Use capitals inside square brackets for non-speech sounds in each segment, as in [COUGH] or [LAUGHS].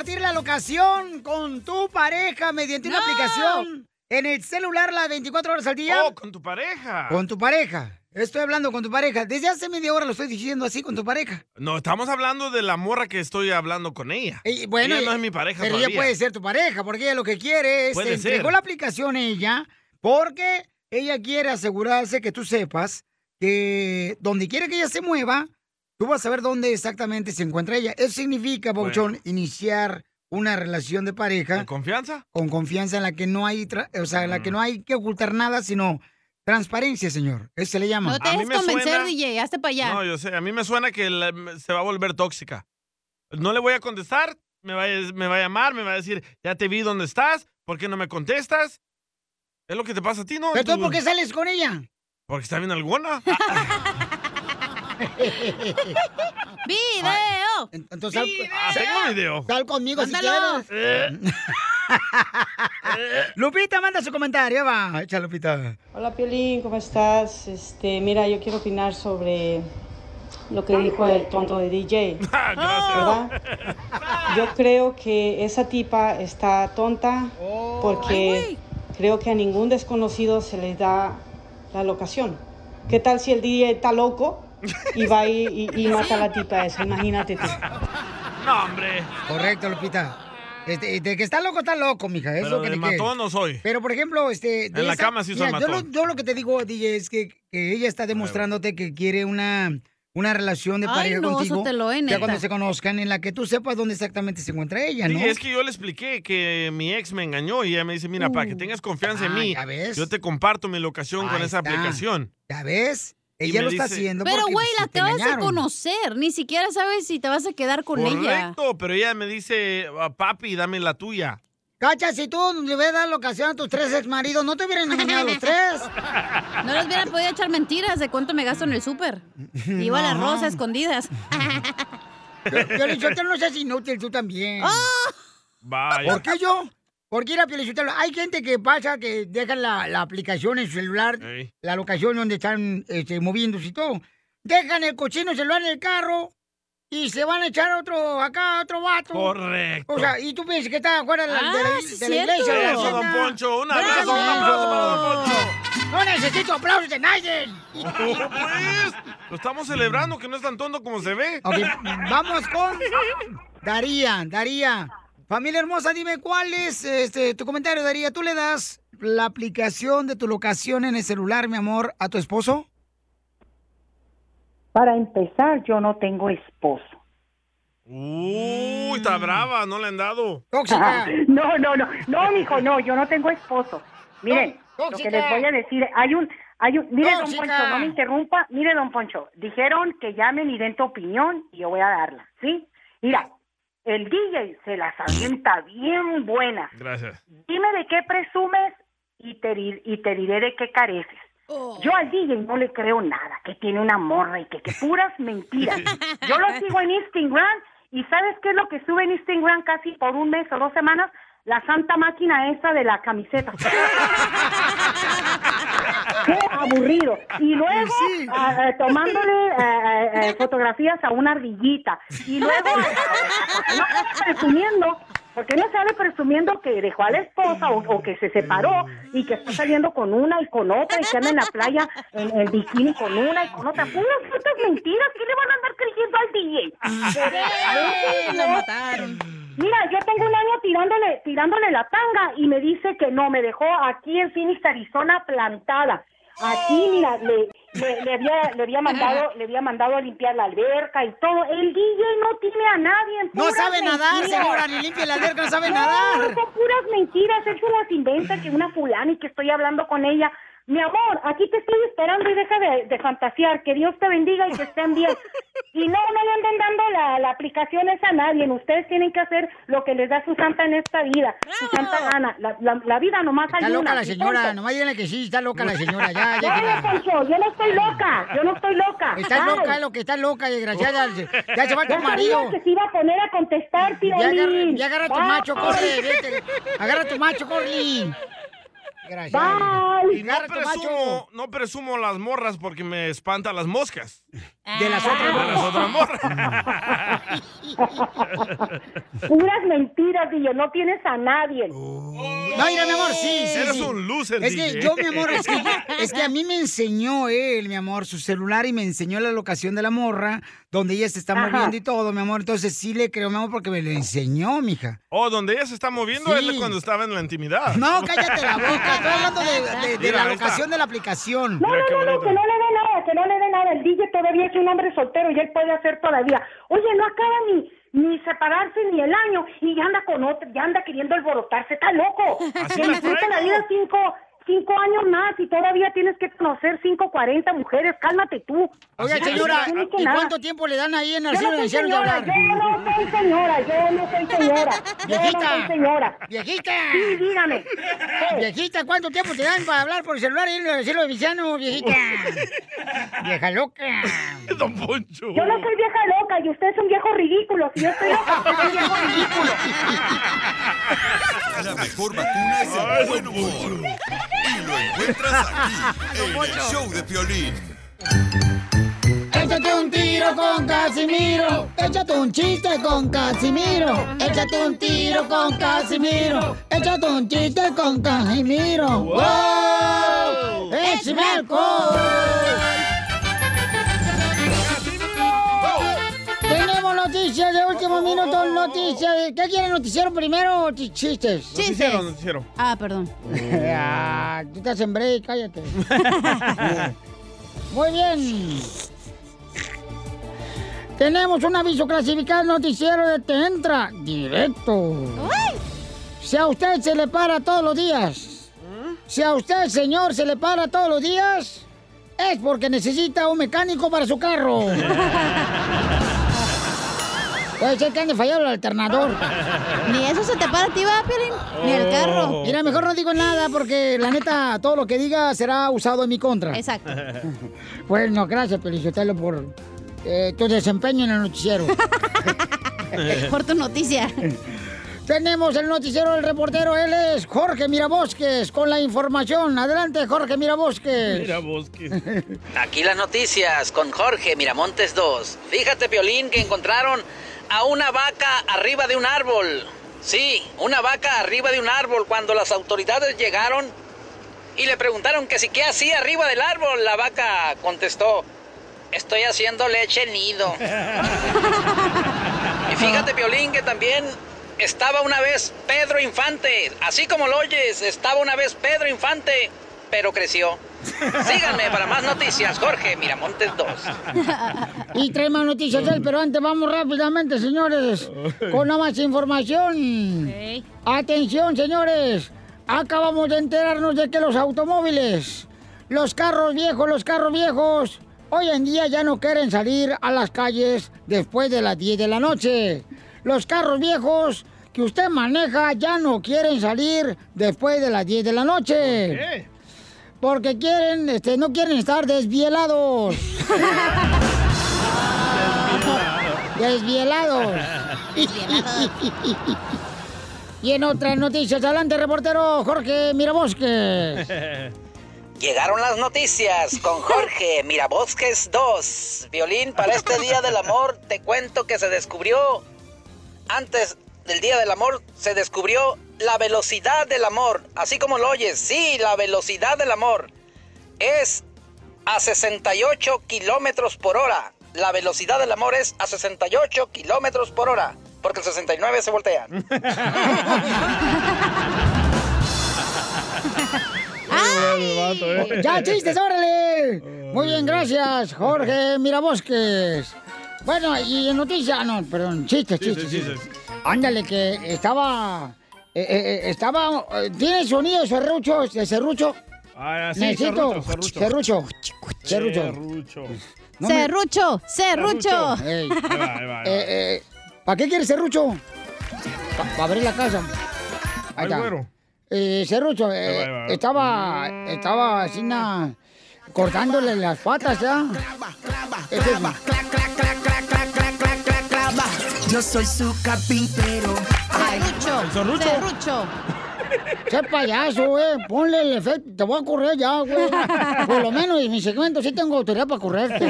compartir la locación con tu pareja mediante una aplicación en el celular las 24 horas al día? Oh, con tu pareja. Con tu pareja. Estoy hablando con tu pareja. Desde hace media hora lo estoy diciendo así con tu pareja. No, estamos hablando de la morra que estoy hablando con ella. Y bueno, ella no es mi pareja Pero todavía. ella puede ser tu pareja, porque ella lo que quiere es Puede te entregó ser. la aplicación ella, porque ella quiere asegurarse que tú sepas que donde quiera que ella se mueva, tú vas a saber dónde exactamente se encuentra ella. Eso significa, Pauchón, iniciar una relación de pareja. ¿Con confianza? Con confianza en la que no hay, tra- o sea, en la que no hay que ocultar nada, sino transparencia, señor. Eso se le llama. No te dejes convencer, suena- DJ, hazte para allá. No, yo sé. A mí me suena que la- se va a volver tóxica. No le voy a contestar. Me va, a, me va a llamar, me va a decir, ya te vi dónde estás. ¿Por qué no me contestas? Es lo que te pasa a ti, ¿no? ¿Pero tú Tú- por qué sales con ella? Porque está bien alguna. [LAUGHS] [LAUGHS] ¡Video! Entonces, Ah, tengo video. Sal conmigo si Mándalo. quieres. Lupita, manda su comentario, va. Echa, Lupita. Hola Piolín, ¿cómo estás? Este, mira, yo quiero opinar sobre lo que dijo el tonto de DJ. [LAUGHS] ¿Verdad? Yo creo que esa tipa está tonta porque creo que a ningún desconocido se le da la locación. ¿Qué tal si el DJ está loco y va y, y- y mata a la tipa esa? Imagínate tú. No, hombre. Correcto, Lupita. Este, de que está loco, está loco, mija. Es Pero lo que de te quiere. matón no soy. Pero, por ejemplo, este... En la cama sí soy Mira, yo lo, matón. yo lo que te digo, DJ, es que, que ella está demostrándote que quiere una, una relación de Ay, pareja no, contigo. Sotelo, eh, ya cuando se conozcan, en la que tú sepas dónde exactamente se encuentra ella, Sí, ¿no? es que yo le expliqué que mi ex me engañó y ella me dice, mira, para que tengas confianza en Ah, mí, ya ves. yo te comparto mi locación con esa está. aplicación. ¿Ya ves? Ella lo está haciendo Pero, güey, pues, la te acabas de engañaron. conocer. Ni siquiera sabes si te vas a quedar con ella. Correcto, pero ella me dice, "Ah, papi, dame la tuya. Cacha, si tú le hubieras dado la ocasión a tus tres exmaridos, ¿no te hubieran engañado los tres? [LAUGHS] No les hubiera podido echar mentiras de cuánto me gasto en el súper. [LAUGHS] Iba a las No. rosas escondidas. Piolichotelo, no seas inútil tú también. [LAUGHS] Vaya. ¿Por qué yo? Porque era Piolichotelo. Hay gente que pasa que dejan la, la aplicación en su celular, la locación donde están este, moviéndose y todo. Dejan el cochino celular en el carro y se van a echar otro acá, otro vato. Correcto. O sea, y tú piensas que está afuera de la, de la- Ah, de sí, la iglesia. de Eso, don. Poncho. Un ¡Bravo! abrazo, un aplauso para don Poncho. No necesito aplausos de nadie. No, pues, lo estamos celebrando, que no es tan tonto como se ve. Ok, vamos con Daría, Daría. Familia hermosa, dime cuál es este, tu comentario, Daría. ¿Tú le das la aplicación de tu locación en el celular, mi amor, a tu esposo? Para empezar, yo no tengo esposo. Uy, está brava, no le han dado. Tóxica. [LAUGHS] No, no, no, no, mijo, no, yo no tengo esposo. Miren, lo que les voy a decir, hay un, hay un, mire, don. Poncho, no me interrumpa, mire, don Poncho, dijeron que llamen y den tu opinión y yo voy a darla, ¿sí? Mira, el DJ se las avienta bien buenas. Gracias. Dime de qué presumes y te, y te diré de qué careces. Yo al DJ no le creo nada, que tiene una morra y que, que puras mentiras. Yo lo sigo en Instagram y ¿sabes qué es lo que sube en Instagram casi por un mes o dos semanas? La santa máquina esa de la camiseta. [LAUGHS] ¡Qué aburrido! Y [LAUGHS] luego ah, ah, tomándole ah, [LAUGHS] fotografías a una ardillita. Y luego no presumiendo, porque no sale presumiendo que dejó a la esposa o, o que se separó y que está saliendo con una y con otra y que anda en la playa en, en bikini con una y con otra. Puras putas mentiras. ¿Qué le van a andar creyendo al DJ? Lo mataron. Mira, yo tengo un año tirándole, tirándole la tanga y me dice que no, me dejó aquí en Phoenix, Arizona, plantada. Aquí, mira, le, le, le había, le había mandado, le había mandado a limpiar la alberca y todo. El DJ no tiene a nadie. No puras sabe nadar, mentiras. señora, ni limpia la alberca, no sabe No, nadar. son puras mentiras, él se las inventa que una fulana y que estoy hablando con ella. Mi amor, aquí te estoy esperando y deja de, de fantasear. Que Dios te bendiga y que estén bien. Y no, no le anden dando la, la aplicación esa a nadie. Ustedes tienen que hacer lo que les da su santa en esta vida. Su santa gana. La, la, la vida nomás hay Está loca una. la señora, punto. nomás díganle que sí, está loca la señora, ya, [LAUGHS] ya. no, Poncho, yo no estoy loca. Yo no estoy loca. Está loca, es lo que está loca, desgraciada. Ya se va Ya tu marido. que se iba a poner a contestar, tío. Ya agarra, ya agarra tu macho, corre, vete. Agarra tu macho, corre. Gracias. Y no presumo, no presumo las morras porque me espantan las moscas. De las otras De las otras morras. [LAUGHS] Puras mentiras, yo no tienes a nadie. No, mira, mi amor, sí, sí, Eres sí. un loser, Es que yo, mi amor, es que, [LAUGHS] es que a mí me enseñó él, mi amor, su celular y me enseñó la locación de la morra, donde ella se está Ajá. moviendo y todo, mi amor. Entonces sí le creo, mi amor, porque me lo enseñó, mija. Oh, donde ella se está moviendo Sí. es cuando estaba en la intimidad. No, cállate la boca. Estoy hablando de, de- de Mira, la locación de la aplicación. No, Mira no, no, no, que no le dé que no le dé nada. El DJ todavía es un hombre soltero y él puede hacer todavía. Oye, no acaba ni ni separarse ni el año y ya anda con otro, ya anda queriendo alborotarse, está loco. Así Que la vida cinco, cinco años más y todavía tienes que conocer cinco, cuarenta mujeres, cálmate tú. Oiga, señora, no ¿y nada. cuánto tiempo le dan ahí en el no de soy ancianos de señora, hablar? yo no soy señora, yo no soy señora, yo no Viejita. soy señora. Viejita. Sí, dígame. [LAUGHS] Viejita, ¿cuánto tiempo te dan para hablar por el celular y en el cielo de ancianos, viejita? [LAUGHS] Vieja loca. Don Poncho. Yo no soy vieja loca y usted es un viejo ridículo. Si yo estoy loca, usted es [LAUGHS] un viejo ridículo. La mejor vacuna es el buen humor. Y lo encuentras aquí, [LAUGHS] en el show de Piolín. Échate un tiro con Casimiro. Échate un chiste con Casimiro. Échate un tiro con Casimiro. Échate un chiste con Casimiro. ¡Wow! ¡Échame alcohol! Noticias de último minuto, noticias. ¿Qué quiere noticiero primero o ch- chistes? Noticiero, noticiero. Ah, perdón. Ah, tú estás en break, cállate. [LAUGHS] Muy bien. Tenemos un aviso clasificado noticiero de Te Entra directo. Si a usted se le para todos los días, si a usted, señor, se le para todos los días, es porque necesita un mecánico para su carro. [LAUGHS] Puede ser que ande fallado el alternador. Ni eso se te para a ti, va, Piolín. Ni el carro. Mira, mejor no digo nada porque la neta, todo lo que diga será usado en mi contra. Exacto. [LAUGHS] Bueno, gracias, Felicitelo, por eh, tu desempeño en el noticiero. [LAUGHS] Por tu noticia. [LAUGHS] Tenemos el noticiero del reportero, él es Jorge Mirabosques con la información. Adelante, Jorge Mirabosques. Mira bosques. Aquí las noticias con Jorge Miramontes 2. Fíjate, Piolín, que encontraron a una vaca arriba de un árbol. Sí, una vaca arriba de un árbol. Cuando las autoridades llegaron y le preguntaron que si qué hacía arriba del árbol, la vaca contestó, estoy haciendo leche nido. y fíjate, Piolín, que también estaba una vez Pedro Infante. Así como lo oyes, estaba una vez Pedro Infante, pero creció. Síganme para más noticias, Jorge Miramontes 2. Y trae más noticias él, pero antes vamos rápidamente, señores, con nada más información. Atención, señores. Acabamos de enterarnos de que los automóviles, los carros viejos, los carros viejos, hoy en día ya no quieren salir a las calles después de las 10 de la noche. Los carros viejos que usted maneja ya no quieren salir después de las 10 de la noche. ¿Qué? Porque quieren, este, no quieren estar [LAUGHS] desvielados. desvielados. y en otras noticias, adelante, reportero Jorge Mirabosques. Llegaron las noticias con Jorge Mirabosques 2. Violín, para este Día del Amor te cuento que se descubrió, antes del Día del Amor, se descubrió la velocidad del amor. Así como lo oyes, sí, la velocidad del amor es a 68 kilómetros por hora. La velocidad del amor es a 68 kilómetros por hora. Porque el 69 se voltea. [LAUGHS] Vato, ¿eh? ¡Ya, chistes, órale! Muy bien, gracias, Jorge Mirabosques. Bueno, y en noticias, no, perdón, chistes, chistes, Chistes, chistes. chistes. Ándale, que estaba. Eh, eh, eh, estaba. eh, ¿Tiene sonido serrucho? ¿De serrucho? Ah, sí, Necesito. serrucho, serrucho. Serrucho. Serrucho. Serrucho. Serrucho, serrucho. Eh, ¿Para qué quieres serrucho? Para abrir la casa. Ahí está. Eh, serrucho, eh, Ahí va, ahí va. estaba, estaba así, na, cortándole las patas, ¿ya? Yo soy su carpintero. Serrucho. serrucho? Serrucho. ¡Qué payaso, güey! Ponle el efecto. Te voy a correr ya, güey. Por lo menos en mi segmento sí tengo autoridad para correrte.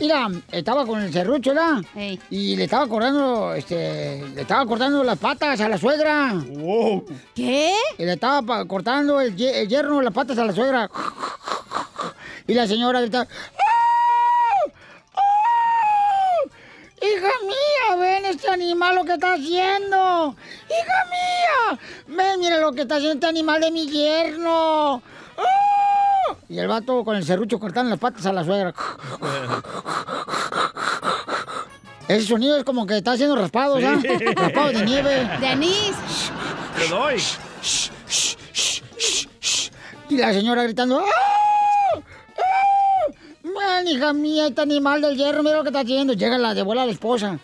Mira, estaba con el serrucho, ¿verdad? Y le estaba cortando, este, le estaba cortando las patas a la suegra. ¿Qué? Y le estaba cortando el, el yerno las patas a la suegra. Y la señora gritaba, ¡Ah! ¡Ah! ¡Hija mía, ven este animal lo que está haciendo! ¡Hija mía! ¡Ven, mira lo que está haciendo este animal de mi yerno! ¡Ah! Y el vato con el serrucho cortando las patas a la suegra. [LAUGHS] Ese sonido es como que está haciendo raspados, ¿ah? Sí. Raspados de nieve. De anís. Te doy. Y la señora gritando, ¡Ah! Ven, hija mía, este animal del hierro, mira lo que está haciendo. Llega la de vuela la esposa.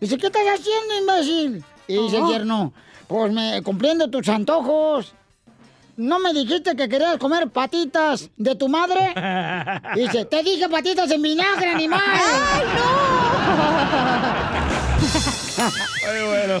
Dice, ¿qué estás haciendo, imbécil? Y dice el Ajá. yerno, pues me cumpliendo tus antojos. ¿No me dijiste que querías comer patitas de tu madre? [LAUGHS] Dice, te dije patitas en vinagre, animal. [LAUGHS] ¡Ay, [LAUGHS] Ay, bueno.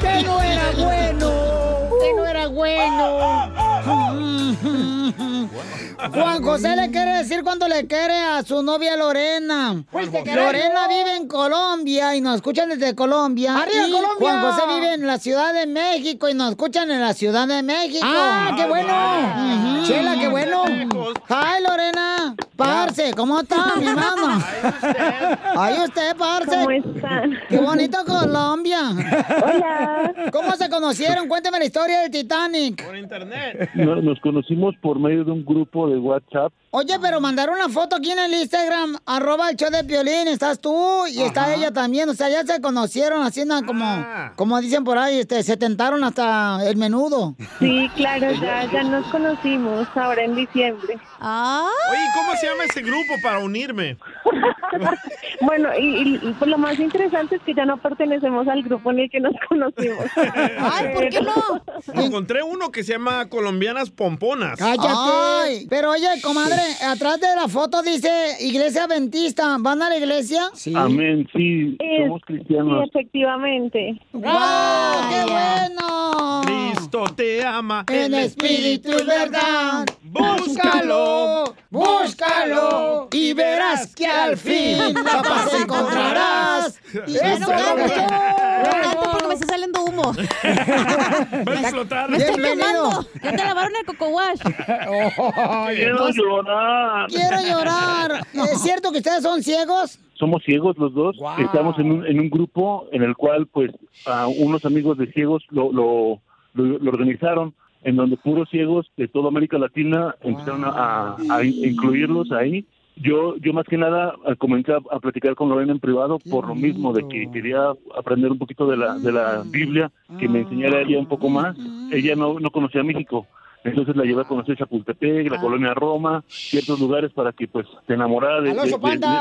¡Que no era bueno! ¡Que no era bueno! [LAUGHS] [LAUGHS] [LAUGHS] Juan José le quiere decir cuánto le quiere a su novia Lorena. Lorena vive en Colombia y nos escuchan desde Colombia. ¡Arriba, Y Colombia! Juan José vive en la Ciudad de México y nos escuchan en la Ciudad de México. ¡Ah, qué bueno! Chela, qué bueno. Hi, Lorena. [LAUGHS] Parce, ¿cómo está, mi hermano? Ay, usted, parce. ¿Cómo están? Qué bonito Colombia. Hola. ¿Cómo se conocieron? Cuéntame la historia del Titanic. Por internet. No- Nos conocimos por medio de un grupo de WhatsApp. Oye, pero mandaron una foto aquí en el Instagram, arroba el show de Piolín, estás tú y está ella también, o sea, ya se conocieron haciendo como, Ah. como dicen por ahí, este, se tentaron hasta el menudo. Sí, claro, ya, ya nos conocimos ahora en diciembre. Ah. Oye, ¿cómo se llama ese grupo para unirme? [LAUGHS] Bueno, y, y- y, pues lo más interesante es que ya no pertenecemos al grupo en el que nos conocimos. [LAUGHS] Ay, ¿por qué no? Encontré uno que se llama Colombianas Pomponas. ¡Cállate! Pero oye, comadre, atrás de la foto dice Iglesia Adventista, ¿van a la iglesia? Sí. Amén, sí, Es- somos sí, cristianos. efectivamente. ¡Wow! ¡Qué bueno! Cristo te ama. En espíritu y verdad, búscalo, búscalo y verás que al fin la paz encontrarás. Eso me está saliendo humo. [LAUGHS] Va a explotar. Me está Bienvenido. quemando. Ya te lavaron el coco wash. [LAUGHS] Quiero llorar. Quiero llorar. [LAUGHS] ¿Es cierto que ustedes son ciegos? Somos ciegos los dos. Wow. Estamos en un, en un grupo en el cual, pues, a unos amigos de ciegos lo, lo, lo- lo organizaron, en donde puros ciegos de toda América Latina empezaron a, a- a incluirlos ahí. Yo, yo más que nada eh, comencé a, a platicar con Lorena en privado por lo mismo de que quería aprender un poquito de la, de la Biblia, que me enseñara ella un poco más. Ella no, no conocía México. Entonces la llevé a conocer Chapultepec, la colonia Roma, ciertos lugares para que pues se enamorara de, de-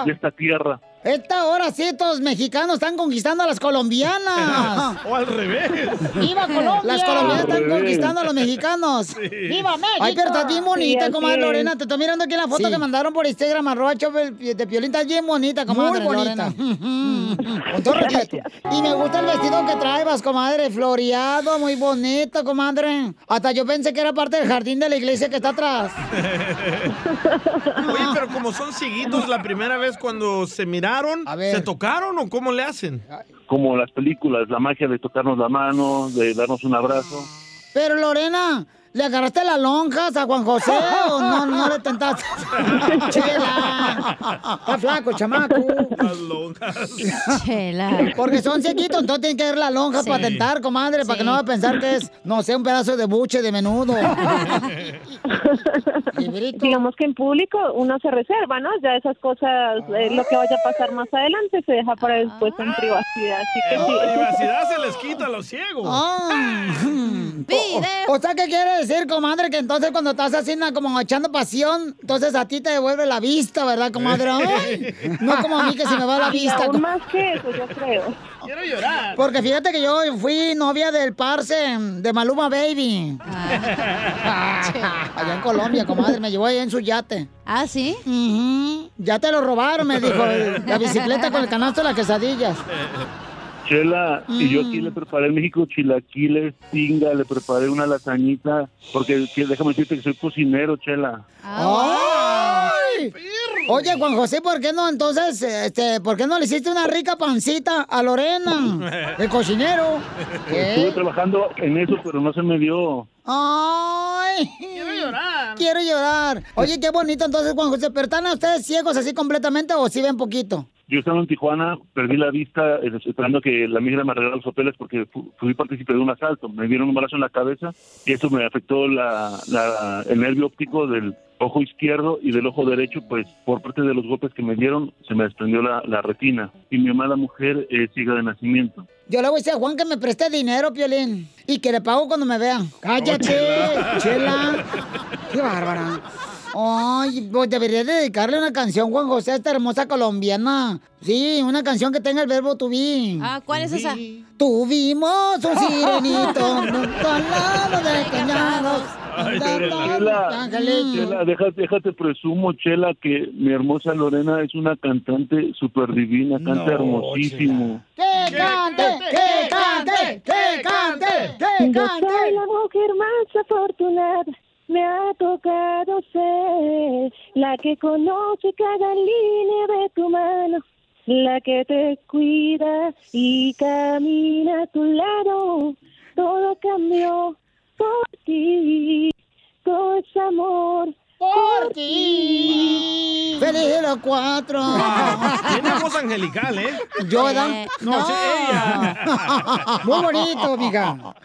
de esta tierra. Esta hora sí, estos mexicanos están conquistando a las colombianas. [LAUGHS] O al revés. ¡Viva Colombia! Las colombianas Al están revés. conquistando a los mexicanos. [LAUGHS] ¡Viva México! Ay, pero estás bien bonita, Sí, comadre. Lorena. Te estoy mirando aquí en la foto Sí. que mandaron por Instagram, arroba de Piolín. Estás bien bonita, comadre Muy bonita. [LAUGHS] Con todo respeto. Y me gusta el vestido que traes, comadre. Floreado, muy bonito, comadre. Hasta yo pensé que era parte del jardín de la iglesia que está atrás. Oye, pero como son cieguitos, la primera vez cuando se miraron, ¿se tocaron o cómo le hacen? Como las películas, la magia de tocarnos la mano, de darnos un abrazo. Pero Lorena, ¿le agarraste las lonjas a Juan José o no, no le tentaste? [LAUGHS] Chela. Está flaco, chamaco. Las lonjas. Chela. Porque son chiquitos, entonces tienen que ver las lonjas Sí. para tentar, comadre, para que no va a pensar que es, no sé, un pedazo de buche de menudo. [LAUGHS] digamos que en público uno se reserva, ¿no? Ya esas cosas, eh, lo que vaya a pasar más adelante se deja para después en privacidad. Así que En sí. privacidad se les quita a los ciegos. Ah. [LAUGHS] O, o sea, ¿qué quiere decir, comadre? Que entonces cuando estás así como echando pasión, entonces a ti te devuelve la vista, ¿verdad, comadre? Ay, no como a mí que se me va la vista. aún más que eso, yo creo. Quiero llorar. Porque fíjate que yo fui novia del parce de Maluma Baby. allá en Colombia, comadre, me llevó allá en su yate. ¿Ah, sí? Ya te lo robaron, me dijo. La bicicleta con el canasto de las quesadillas. Chela, y yo aquí Mm. le preparé en México chilaquiles, tinga, le preparé una lasañita, porque que- déjame decirte que soy cocinero, Chela. ¡Ay! Oye, Juan José, ¿por qué no entonces, este, por qué no le hiciste una rica pancita a Lorena, [LAUGHS] el cocinero? Estuve trabajando en eso, pero no se me dio. ¡Ay! Quiero llorar. Quiero llorar. Oye, qué bonito entonces, Juan José. ¿Pero están ustedes ciegos así completamente o sí ven poquito? Yo estaba en Tijuana, perdí la vista eh, esperando que la migra me arreglara los papeles porque fu- fui partícipe de un asalto. Me dieron un balazo en la cabeza y eso me afectó la, la- el nervio óptico del ojo izquierdo y del ojo derecho, pues por parte de los golpes que me dieron se me desprendió la, la retina. Y mi amada mujer es ciega de nacimiento. Yo le voy a decir a Juan que me preste dinero, Piolín. Y que le pago cuando me vean. ¡Cállate, chela! ¡Qué bárbara! Ay, pues debería dedicarle una canción, Juan José, a esta hermosa colombiana. Sí, una canción que tenga el verbo to be. Ah, ¿cuál es esa? Tuvimos un sirenito [LAUGHS] al lado de cañados. Ay, Chela. Chela, déjate, déjate presumo, Chela, que mi hermosa Lorena es una cantante súper divina, canta hermosísimo. ¡Que cante! ¡Que cante! ¡Que cante! ¡Que Yo cante! soy la mujer más afortunada. Me ha tocado ser la que conoce cada línea de tu mano, la que te cuida y camina a tu lado. Todo cambió por ti, todo es amor por ti. ¡Feliz los cuatro! Tiene voz angelical, ¿eh? Yo, Dan. No, sí, ella. [LAUGHS] Muy bonito, mija.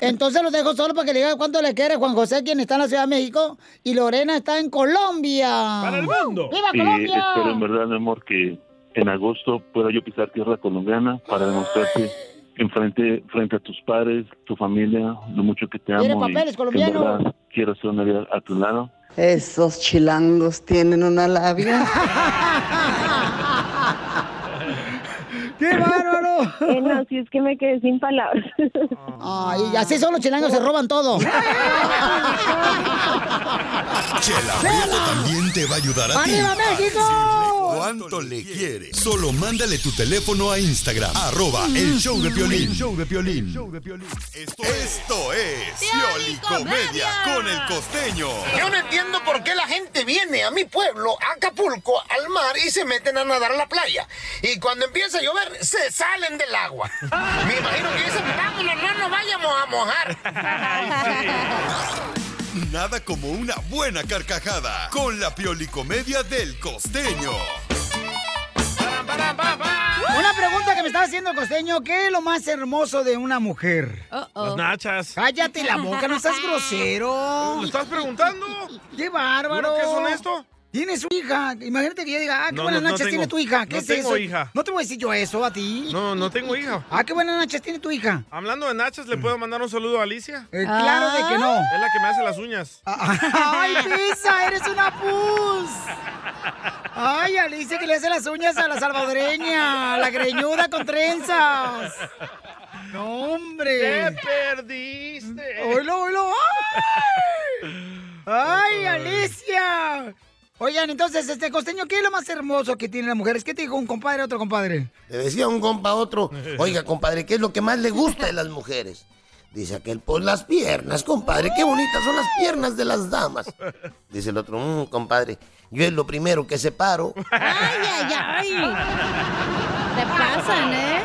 Entonces lo dejo solo para que le diga cuánto le quiere Juan José, quien está en la Ciudad de México, y Lorena está en Colombia. ¡Para el mundo! ¡Viva Y Colombia! espero en verdad, mi amor, que en agosto pueda yo pisar tierra colombiana para demostrarte [LAUGHS] enfrente frente a tus padres, tu familia, lo mucho que te amo. Mire, y papeles que en verdad quiero ser una vida a tu lado. Esos chilangos tienen una labia. [LAUGHS] ¡Qué bárbaro! Eh, no, si es que me quedé sin palabras. Ay, y así son los chilangos, se roban todo. [LAUGHS] Chela Prieto también te va a ayudar a ti. ¡Arriba, a México! ¿Cuánto le quiere? Solo mándale tu teléfono a Instagram, arroba el show de Piolín. show de Piolín. Esto, esto es Pioli Comedia con el costeño. Yo no entiendo por qué la gente viene a mi pueblo, a Acapulco, al mar y se meten a nadar a la playa. Y cuando empieza a llover, se salen del agua. [LAUGHS] Me imagino que dicen, vámonos, no nos vayamos a mojar. Nada como una buena carcajada con la Pioli Comedia del costeño. Una pregunta que me estaba haciendo el costeño, ¿qué es lo más hermoso de una mujer? Las nachas. Cállate la boca, no seas [LAUGHS] grosero. ¿Me estás preguntando? ¡Qué bárbaro! ¿Juro que es honesto? Tiene su hija. Imagínate que yo diga, ah, qué No, buenas no, no nachas tengo. tiene tu hija. ¿Qué No es tengo eso? hija. No te voy a decir yo eso a ti. No, no tengo hija. Ah, qué buenas nachas tiene tu hija. Hablando de nachas, ¿le puedo mandar un saludo a Alicia? Eh, claro de que no. Es la que me hace las uñas. [LAUGHS] ¡Ay, Pisa! ¡Eres una pus! ¡Ay, Alicia que le hace las uñas a la salvadoreña! a ¡La greñuda con trenzas! ¡No, hombre! ¡Te perdiste! ¡Oilo, oilo! ¡Ay! ¡Ay, Alicia! Oigan, entonces, este costeño, ¿qué es lo más hermoso que tiene la mujer? ¿Qué te dijo un compadre a otro compadre? Le decía un compa a otro, oiga, compadre, ¿qué es lo que más le gusta de las mujeres? Dice aquel, pues las piernas, compadre, qué bonitas son las piernas de las damas. Dice el otro, "Mm, compadre, yo es lo primero que separo. ¡Ay, ay, ay! Te pasan, ¿eh?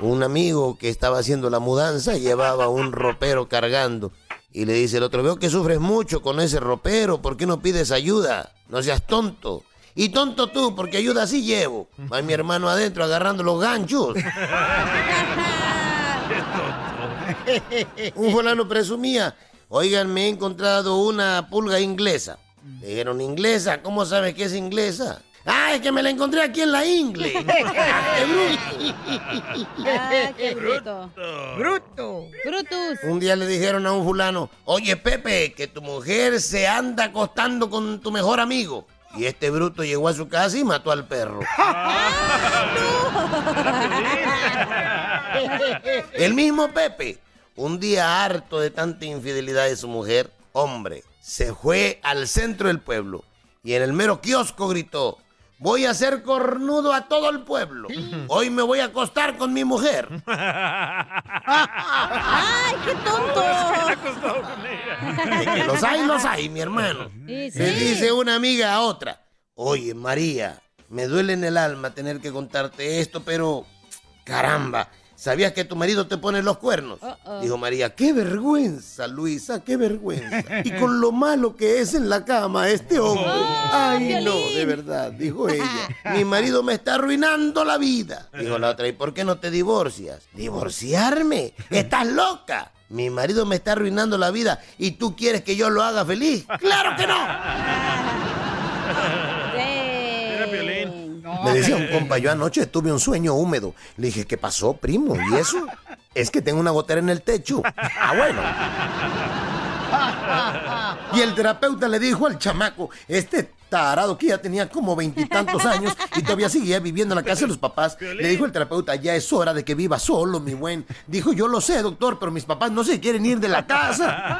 Un amigo que estaba haciendo la mudanza llevaba un ropero cargando. Y le dice el otro, veo que sufres mucho con ese ropero, ¿por qué no pides ayuda? No seas tonto. Y tonto tú, porque ayuda sí llevo. Va mi hermano adentro agarrando los ganchos. [LAUGHS] Un fulano presumía, oigan, me he encontrado una pulga inglesa. Le dijeron, ¿inglesa? ¿Cómo sabes que es inglesa? Ah, es que me la encontré aquí en la ingle. [LAUGHS] Ah, qué bruto. Bruto. Brutus. Un día le dijeron a un fulano, oye Pepe, que tu mujer se anda acostando con tu mejor amigo. Y este bruto llegó a su casa y mató al perro. [LAUGHS] [LAUGHS] El mismo Pepe, un día harto de tanta infidelidad de su mujer, hombre, se fue al centro del pueblo y en el mero kiosco gritó, voy a hacer cornudo a todo el pueblo. Hoy me voy a acostar con mi mujer. [LAUGHS] ¡Ay, qué tonto! De que los hay, los hay, mi hermano. Sí, sí. Le dice una amiga a otra, oye María, me duele en el alma tener que contarte esto, pero caramba, ¿sabías que tu marido te pone los cuernos? Dijo María, qué vergüenza, Luisa, qué vergüenza. Y con lo malo que es en la cama este hombre. Ay, no, de verdad, dijo ella. [LAUGHS] Mi marido me está arruinando la vida. Dijo la otra, ¿y por qué no te divorcias? ¿Divorciarme? ¿Estás loca? Mi marido me está arruinando la vida y tú quieres que yo lo haga feliz. ¡Claro que [LAUGHS] no! Me decía un [LAUGHS] compa, yo anoche tuve un sueño húmedo. Le dije, ¿qué pasó, primo? ¿Y eso? Es que tengo una gotera en el techo. Ah, bueno. [LAUGHS] Y el terapeuta le dijo al chamaco, este tarado que ya tenía como veintitantos años y todavía seguía viviendo en la casa de los papás, le dijo el terapeuta, ya es hora de que viva solo, mi buen. Dijo, yo lo sé, doctor, pero mis papás no se quieren ir de la casa.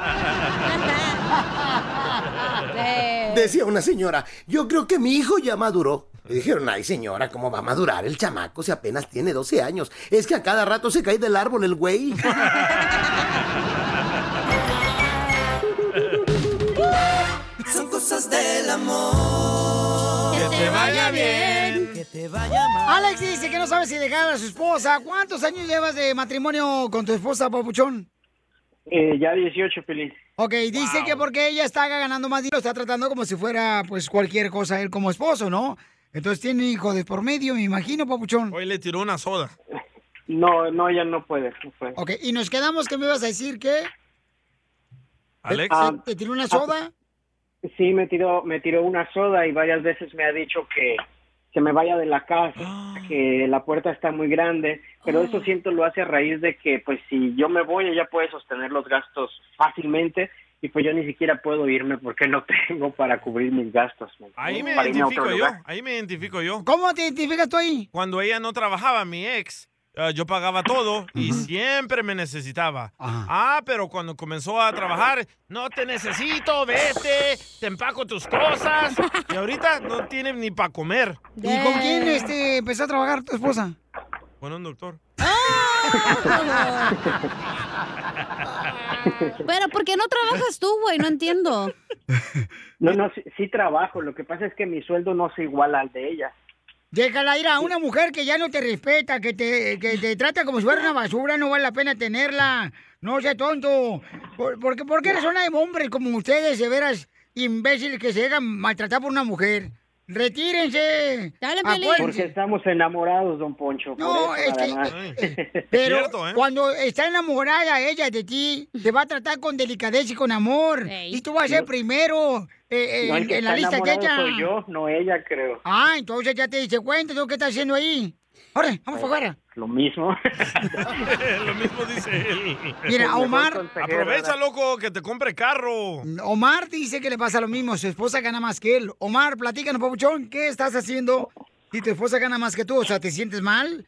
[LAUGHS] Decía una señora, yo creo que mi hijo ya maduró. Le dijeron, ay señora, ¿cómo va a madurar el chamaco si apenas tiene 12 años? Es que a cada rato se cae del árbol el güey. [LAUGHS] Son cosas del amor. Que te vaya bien. Que te vaya mal. Alex dice que no sabe si dejar a su esposa. ¿Cuántos años llevas de matrimonio con tu esposa, papuchón? Eh, ya 18, feliz. Ok, dice que porque ella está ganando más dinero, está tratando como si fuera pues cualquier cosa él como esposo, ¿no? Entonces tiene hijo de por medio, me imagino, papuchón. Hoy le tiró una soda. No, no, ya no puede. No puede. Ok, y nos quedamos que me ibas a decir que... Alex. Ah, ¿Te tiró una soda? Sí, me tiró, me tiró una soda y varias veces me ha dicho que, que me vaya de la casa, que la puerta está muy grande, pero eso siento lo hace a raíz de que pues si yo me voy ella puede sostener los gastos fácilmente y pues yo ni siquiera puedo irme porque no [LAUGHS] tengo para cubrir mis gastos. ¿me Ahí me? Para identifico yo, ahí me identifico yo. ¿Cómo te identificas tú ahí? Cuando ella no trabajaba, mi ex, eh, yo pagaba todo y siempre me necesitaba. Ah, pero cuando comenzó a trabajar, no te necesito, vete, te empaco tus cosas. Y ahorita no tiene ni para comer. ¿Y con quién este, empezó a trabajar tu esposa? Con un doctor. [LAUGHS] Pero ¿por qué no trabajas tú, güey? No entiendo. No, no, sí, sí trabajo, lo que pasa es que mi sueldo no se iguala al de ella. Déjala ir a una mujer que ya no te respeta, que te, que te trata como si fuera una basura, no vale la pena tenerla. No sea tonto. Por, porque, ¿Por qué razón hay hombres como ustedes, de veras, imbéciles, que se dejan maltratar por una mujer? ¡Retírense! Acuérdense. Porque estamos enamorados, don Poncho. por No, eso, es que-. [LAUGHS] Pero Cierto, ¿eh? cuando está enamorada ella de ti, te va a tratar con delicadeza y con amor. Y tú vas a ser No. primero eh, eh, No, el en, que en la lista de enamorado ella. soy yo, no ella, creo. Ah, entonces ya te diste cuenta de lo que está haciendo ahí. Ahora, vamos afuera. Lo mismo. [LAUGHS] [LAUGHS] Lo mismo dice él. Mira, a Omar- Aprovecha, loco, que te compre carro. Omar dice que le pasa lo mismo, su esposa gana más que él. Omar, platícanos, papuchón, ¿qué estás haciendo si tu esposa gana más que tú? O sea, ¿te sientes mal?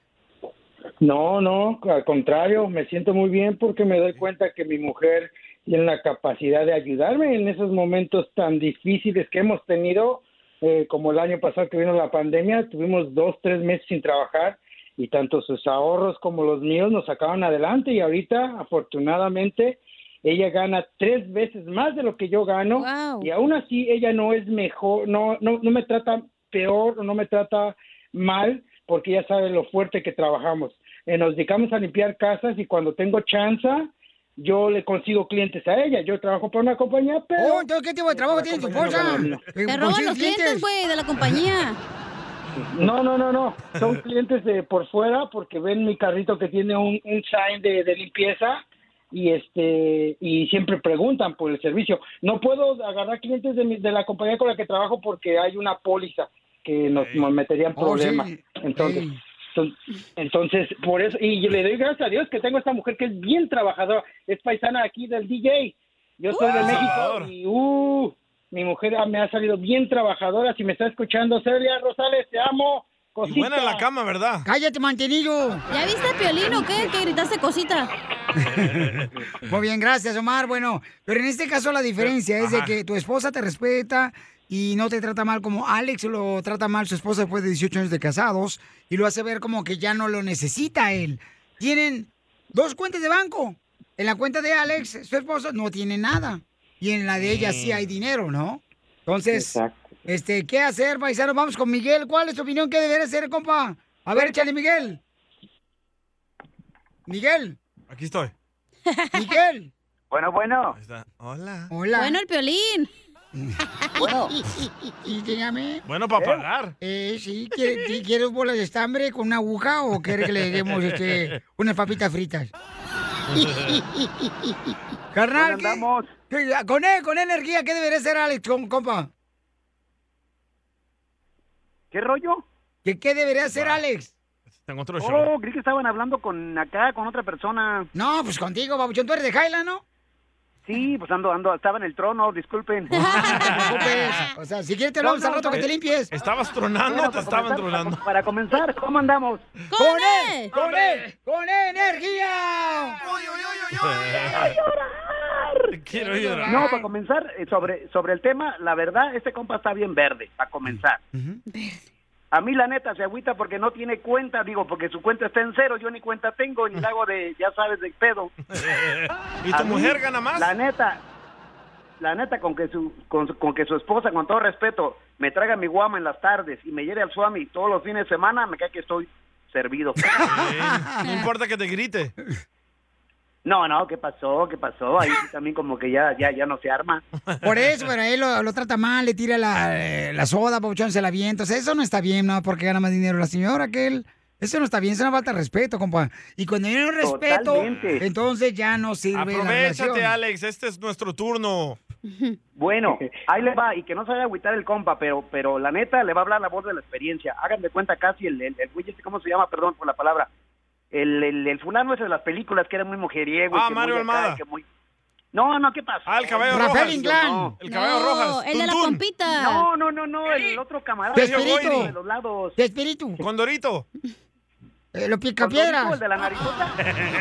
No, no, al contrario, me siento muy bien porque me doy cuenta que mi mujer tiene la capacidad de ayudarme en esos momentos tan difíciles que hemos tenido, eh, como el año pasado que vino la pandemia, tuvimos dos, tres meses sin trabajar y tanto sus ahorros como los míos nos sacaron adelante y ahorita, afortunadamente, ella gana tres veces más de lo que yo gano y aún así ella no es mejor, no, no, no me trata peor, no me trata mal porque ella sabe lo fuerte que trabajamos. Eh, nos dedicamos a limpiar casas y cuando tengo chance, yo le consigo clientes a ella. Yo trabajo para una compañía, pero... Oh, ¿qué tipo de trabajo tiene tu esposa? Te roban los clientes, güey, de la compañía. [LAUGHS] No, no, no, no. Son clientes de por fuera porque ven mi carrito que tiene un, un sign de, de limpieza y este y siempre preguntan por el servicio. No puedo agarrar clientes de, mi- de la compañía con la que trabajo porque hay una póliza que nos, nos metería en Oh, problemas. sí. Entonces, enton- entonces por eso y le doy gracias a Dios que tengo esta mujer que es bien trabajadora, es paisana aquí del DJ. Yo soy de. México y uh, mi mujer me ha salido bien trabajadora. Si me está escuchando, Celia Rosales, te amo. Y buena en la cama, ¿verdad? Cállate, mantenillo. ¿Ya viste a Piolín o qué? Que gritaste cosita. [LAUGHS] Muy bien, gracias, Omar. Bueno, pero en este caso la diferencia es de que tu esposa te respeta y no te trata mal como Alex lo trata mal su esposa después de 18 años de casados y lo hace ver como que ya no lo necesita él. Tienen dos cuentas de banco. En la cuenta de Alex, su esposa, no tiene nada. Y en la de ella sí hay dinero, ¿no? Entonces, este, ¿qué hacer, paisano? Vamos con Miguel. ¿Cuál es tu opinión? ¿Qué debería hacer, compa? A ver, échale, Miguel. Miguel. Aquí estoy. [LAUGHS] Miguel. Bueno, bueno. Hola. Hola. Bueno, el Piolín. [LAUGHS] Bueno. ¿Y dígame? Bueno, para pagar. Eh, sí, ¿quiere- qui- ¿quieres bolas de estambre con una aguja o quiere que le demos este, [LAUGHS] unas papitas fritas? Carnal, ¿qué- qué- con, e- con energía, ¿qué debería ser Alex, com- compa? ¿Qué rollo? ¿Qué, qué debería ser Alex? Tengo otro Oh, creí que estaban hablando con acá, con otra persona. No, pues contigo, babuchón. ¿Tú eres de Highland, no? Sí, pues ando, ando, estaba en el trono, disculpen. [LAUGHS] No te preocupes. [LAUGHS] O sea, si quieres te hablamos al rato que te limpies. ¿Estabas tronando o te estaban tronando? Para comenzar, ¿cómo andamos? ¡Con él! ¡Con él! ¡Con energía! Quiero llorar. No, para comenzar, eh, sobre, sobre el tema, la verdad, este compa está bien verde, para comenzar. A mí, la neta, se agüita porque no tiene cuenta, digo, porque su cuenta está en cero, yo ni cuenta tengo, ni la hago de, ya sabes, de pedo. [LAUGHS] ¿Y tu mí, mujer gana más? La neta, la neta, con que su, con, su- con que su esposa, con todo respeto, me traiga mi guama en las tardes y me lleve al Swami todos los fines de semana, me cae que estoy servido. No importa que te grite. [LAUGHS] No, no, ¿qué pasó? ¿Qué pasó? Ahí sí también como que ya, ya, ya no se arma. Por eso, pero él lo, lo trata mal, le tira la, eh, la soda, papuchón, se la avienta. O sea, eso no está bien, ¿no? Porque gana más dinero la señora que él. Eso no está bien, es una falta de respeto, compa. Y cuando hay un respeto, Totalmente. entonces ya no sirve Aprovechate. Alex. Este es nuestro turno. Bueno, ahí le va, y que no se vaya a agüitar el compa, pero, pero la neta le va a hablar la voz de la experiencia. Hagan de cuenta casi el, el, el este, ¿cómo se llama? Perdón por la palabra. El, el, el fulano ese de las películas que era muy mujeriego. y Ah, que Mario muy acá, Almada. y que muy- No, no, ¿qué pasa? Ah, el caballo Rafael Rojas. Inclán. No, El caballo Rojas. el de la pompita. No, no, no, no, el otro camarada. De el espíritu. de los lados. De espíritu. Condorito. Eh, lo pica piedras. El de la narizota.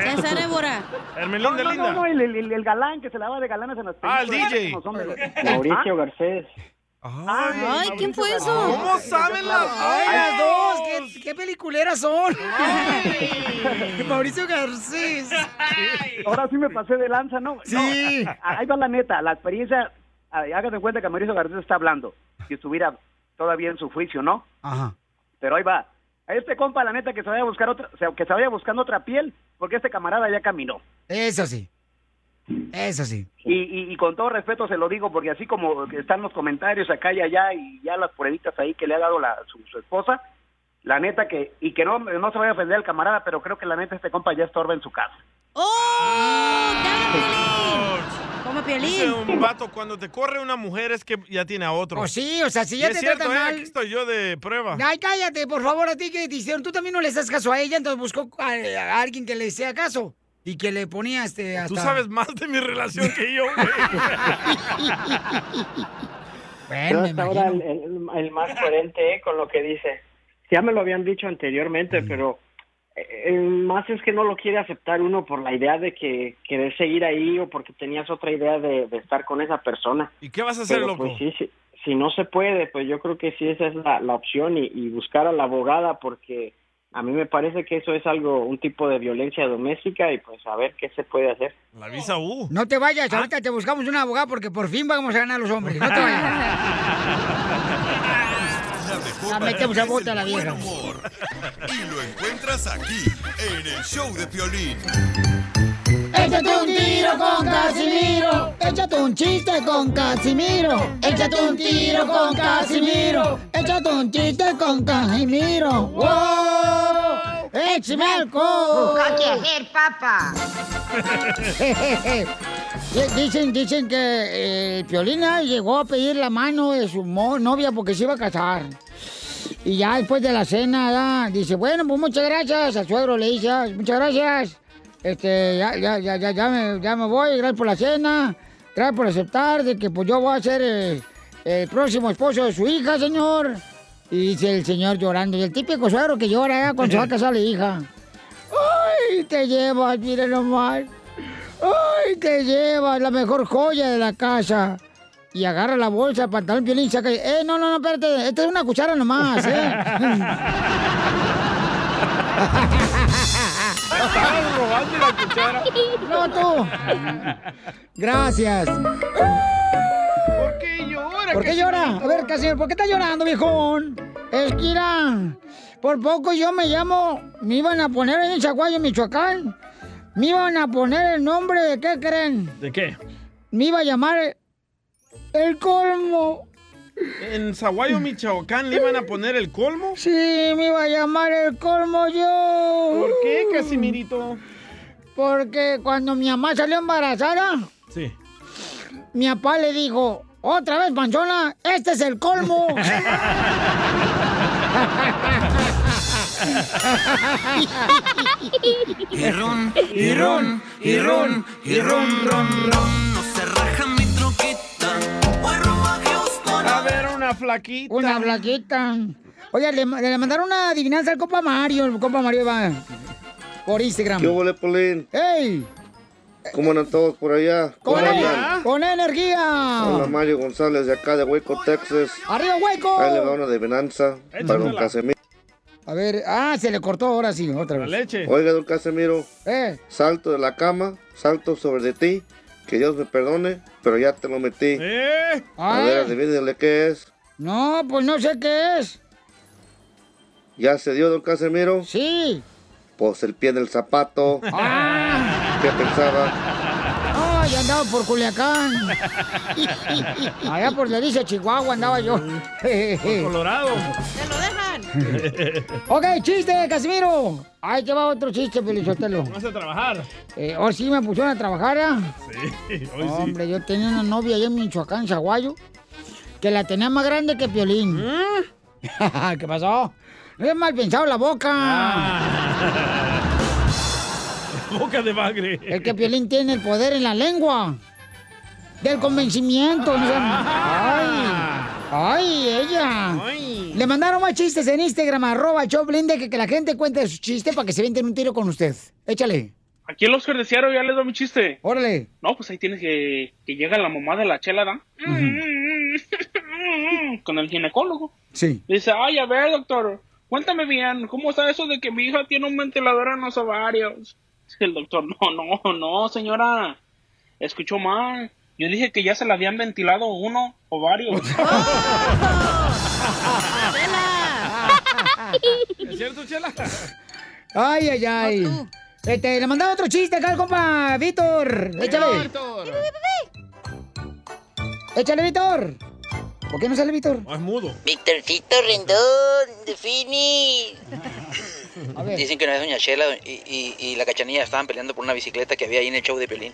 César Évora. Hermelín No, de no, Linda. no, no, el, el, el galán que se la va de galanes en las Ah, el películas. DJ. No Mauricio ¿Ah? Garcés. Ay, ¿quién fue eso? ¿Cómo saben las ¡Ay, las dos! ¿Qué, qué peliculeras son? [LAUGHS] Mauricio Garcés. Ahora sí me pasé de lanza, ¿no? Sí. No, ahí va la neta, la experiencia, hágase en cuenta que Mauricio Garcés está hablando, si estuviera todavía en su juicio, ¿no? Ajá. Pero ahí va. A este compa, la neta, que se vaya a buscar otra, o sea, que se vaya buscando otra piel, porque este camarada ya caminó. Eso sí. Eso sí. Y, y, y con todo respeto se lo digo, porque así como están los comentarios acá y allá y ya las pruebitas ahí que le ha dado la, su, su esposa, la neta que, y que no, no se vaya a ofender al camarada, pero creo que la neta este compa ya estorba en su casa. ¡Oh! Como Dice Piolín. un vato, cuando te corre una mujer es que ya tiene a otro. Pues sí, o sea, si Y ya es te cierto, tratan ¿eh? mal- Aquí estoy yo de prueba. Ay, cállate, por favor, a ti que te hicieron. Tú también no le haces caso a ella, entonces buscó a, a alguien que le hiciera caso. Y que le ponía este hasta... Tú sabes más de mi relación que yo, güey. [LAUGHS] Bueno, hasta ahora el, imagino. el- el más coherente eh, con lo que dice. Ya me lo habían dicho anteriormente, pero eh, el más es que no lo quiere aceptar uno por la idea de que querer seguir ahí o porque tenías otra idea de, de estar con esa persona. ¿Y qué vas a hacer, Pero, loco? Pues sí, sí, si no se puede, pues yo creo que sí esa es la, la opción y, y buscar a la abogada porque a mí me parece que eso es algo, un tipo de violencia doméstica y pues a ver qué se puede hacer. La visa U. No te vayas, ahorita te buscamos una abogada porque por fin vamos a ganar los hombres. No te vayas. La metemos a bota la vieja. Y lo encuentras aquí, en el show de Piolín. Échate un tiro con Casimiro. Échate un chiste con Casimiro. Échate un tiro con Casimiro. Échate un chiste con Casimiro. ¡Wow! ¡Échame alcohol! Busca qué hacer, papá. [LAUGHS] dicen, dicen que eh, Piolina llegó a pedir la mano de su novia porque se iba a casar. Y ya después de la cena, ya, dice, bueno, pues muchas gracias. Al suegro le dice, "Ah, muchas gracias. Este, ya, ya, ya, ya, ya me, ya me voy, gracias por la cena. Gracias por aceptar de que pues yo voy a ser eh, el próximo esposo de su hija, señor. Y dice el señor llorando. Y el típico suegro que llora ya cuando se va a casar la hija. ¡Ay, te llevas, mire nomás! ¡Ay, te llevas la mejor joya de la casa! Y agarra la bolsa, el pantalón, violín y saca... ¡Eh, no, no, no, espérate! Esta es una cuchara nomás, ¿eh? [LAUGHS] robando la cuchara. ¡No, tú! Gracias. ¿Por qué llora? ¿Por qué llora? A ver, Casimiro, ¿por qué está llorando, viejón? Es que, mira, por poco yo me llamo... Me iban a poner en Chaguayo, Michoacán. Me iban a poner el nombre de... ¿Qué creen? ¿De qué? Me iba a llamar... El colmo. ¿En Zaguayo, Michoacán, le iban a poner el colmo? Sí, me iba a llamar el colmo yo. ¿Por qué, Casimirito? Porque cuando mi mamá salió embarazada, Sí. mi papá le dijo, otra vez, panchona, este es el colmo. [LAUGHS] Y ron, y ron, y ron, y ron, ron, ron. Una flaquita. Una flaquita. Oye, le, le mandaron una adivinanza al compa Mario. El compa Mario va por Instagram. ¿Qué hubo, Polín? ¡Ey! ¿Cómo andan todos por allá? ¿Cómo ¡Con, andan? con energía! Hola, Mario González de acá de Hueco, Texas. ¡Arriba, hueco! Ahí le va una adivinanza para don Casemiro. A ver, ah, se le cortó ahora sí, otra vez. leche. Oiga, don Casemiro, Eh, salto de la cama, salto sobre de ti, que Dios me perdone, pero ya te lo metí. ¿Eh? A ver, Ay. adivínele qué es. No, pues no sé qué es. ¿Ya se dio, don Casemiro? Sí. Pues el pie del zapato. Ah, ¿Qué pensaba? ay, andaba por Culiacán. Allá por le dice Chihuahua andaba yo. Colorado. ¡Se lo dejan! [LAUGHS] ok, chiste, Casimiro. Ahí te va otro chiste, Pelizotelo. Vamos a trabajar. Eh, ahora sí me pusieron a trabajar, ¿ah? Sí, hoy sí. Hombre, yo tenía una novia allá en Michoacán, Zaguayo, que la tenía más grande que Piolín. ¿Mm? [LAUGHS] ¿Qué pasó? No es mal pensado la boca. Ah. [LAUGHS] Boca de bagre. El que Piolín tiene el poder en la lengua. Del convencimiento. Ay, ay, ella. Le mandaron más chistes en Instagram, arroba Choplin, de que, que la gente cuente su chiste para que se venten un tiro con usted. Échale. Aquí el Oscar de Seattle ya les doy mi chiste. Órale. No, pues ahí tienes que, que llega la mamá de la chela, ¿da? Con el ginecólogo. Sí. Dice, ay, a ver, doctor, cuéntame bien, ¿cómo está eso de que mi hija tiene un ventilador en los ovarios? Dice El doctor, no, no, no, señora, escuchó mal. Yo dije que ya se le habían ventilado uno o varios. [LAUGHS] [LAUGHS] ¿Es cierto, Chela? Ay, ay, ay. Este, le mandaba otro chiste acá al compa Víctor. Échale. Échale, Víctor. ¿Por qué no sale Víctor? es mudo. Víctorcito Rendón, de Fini. [LAUGHS] Dicen que una vez Doña Chela y, y- y la cachanilla estaban peleando por una bicicleta que había ahí en el show de Piolín.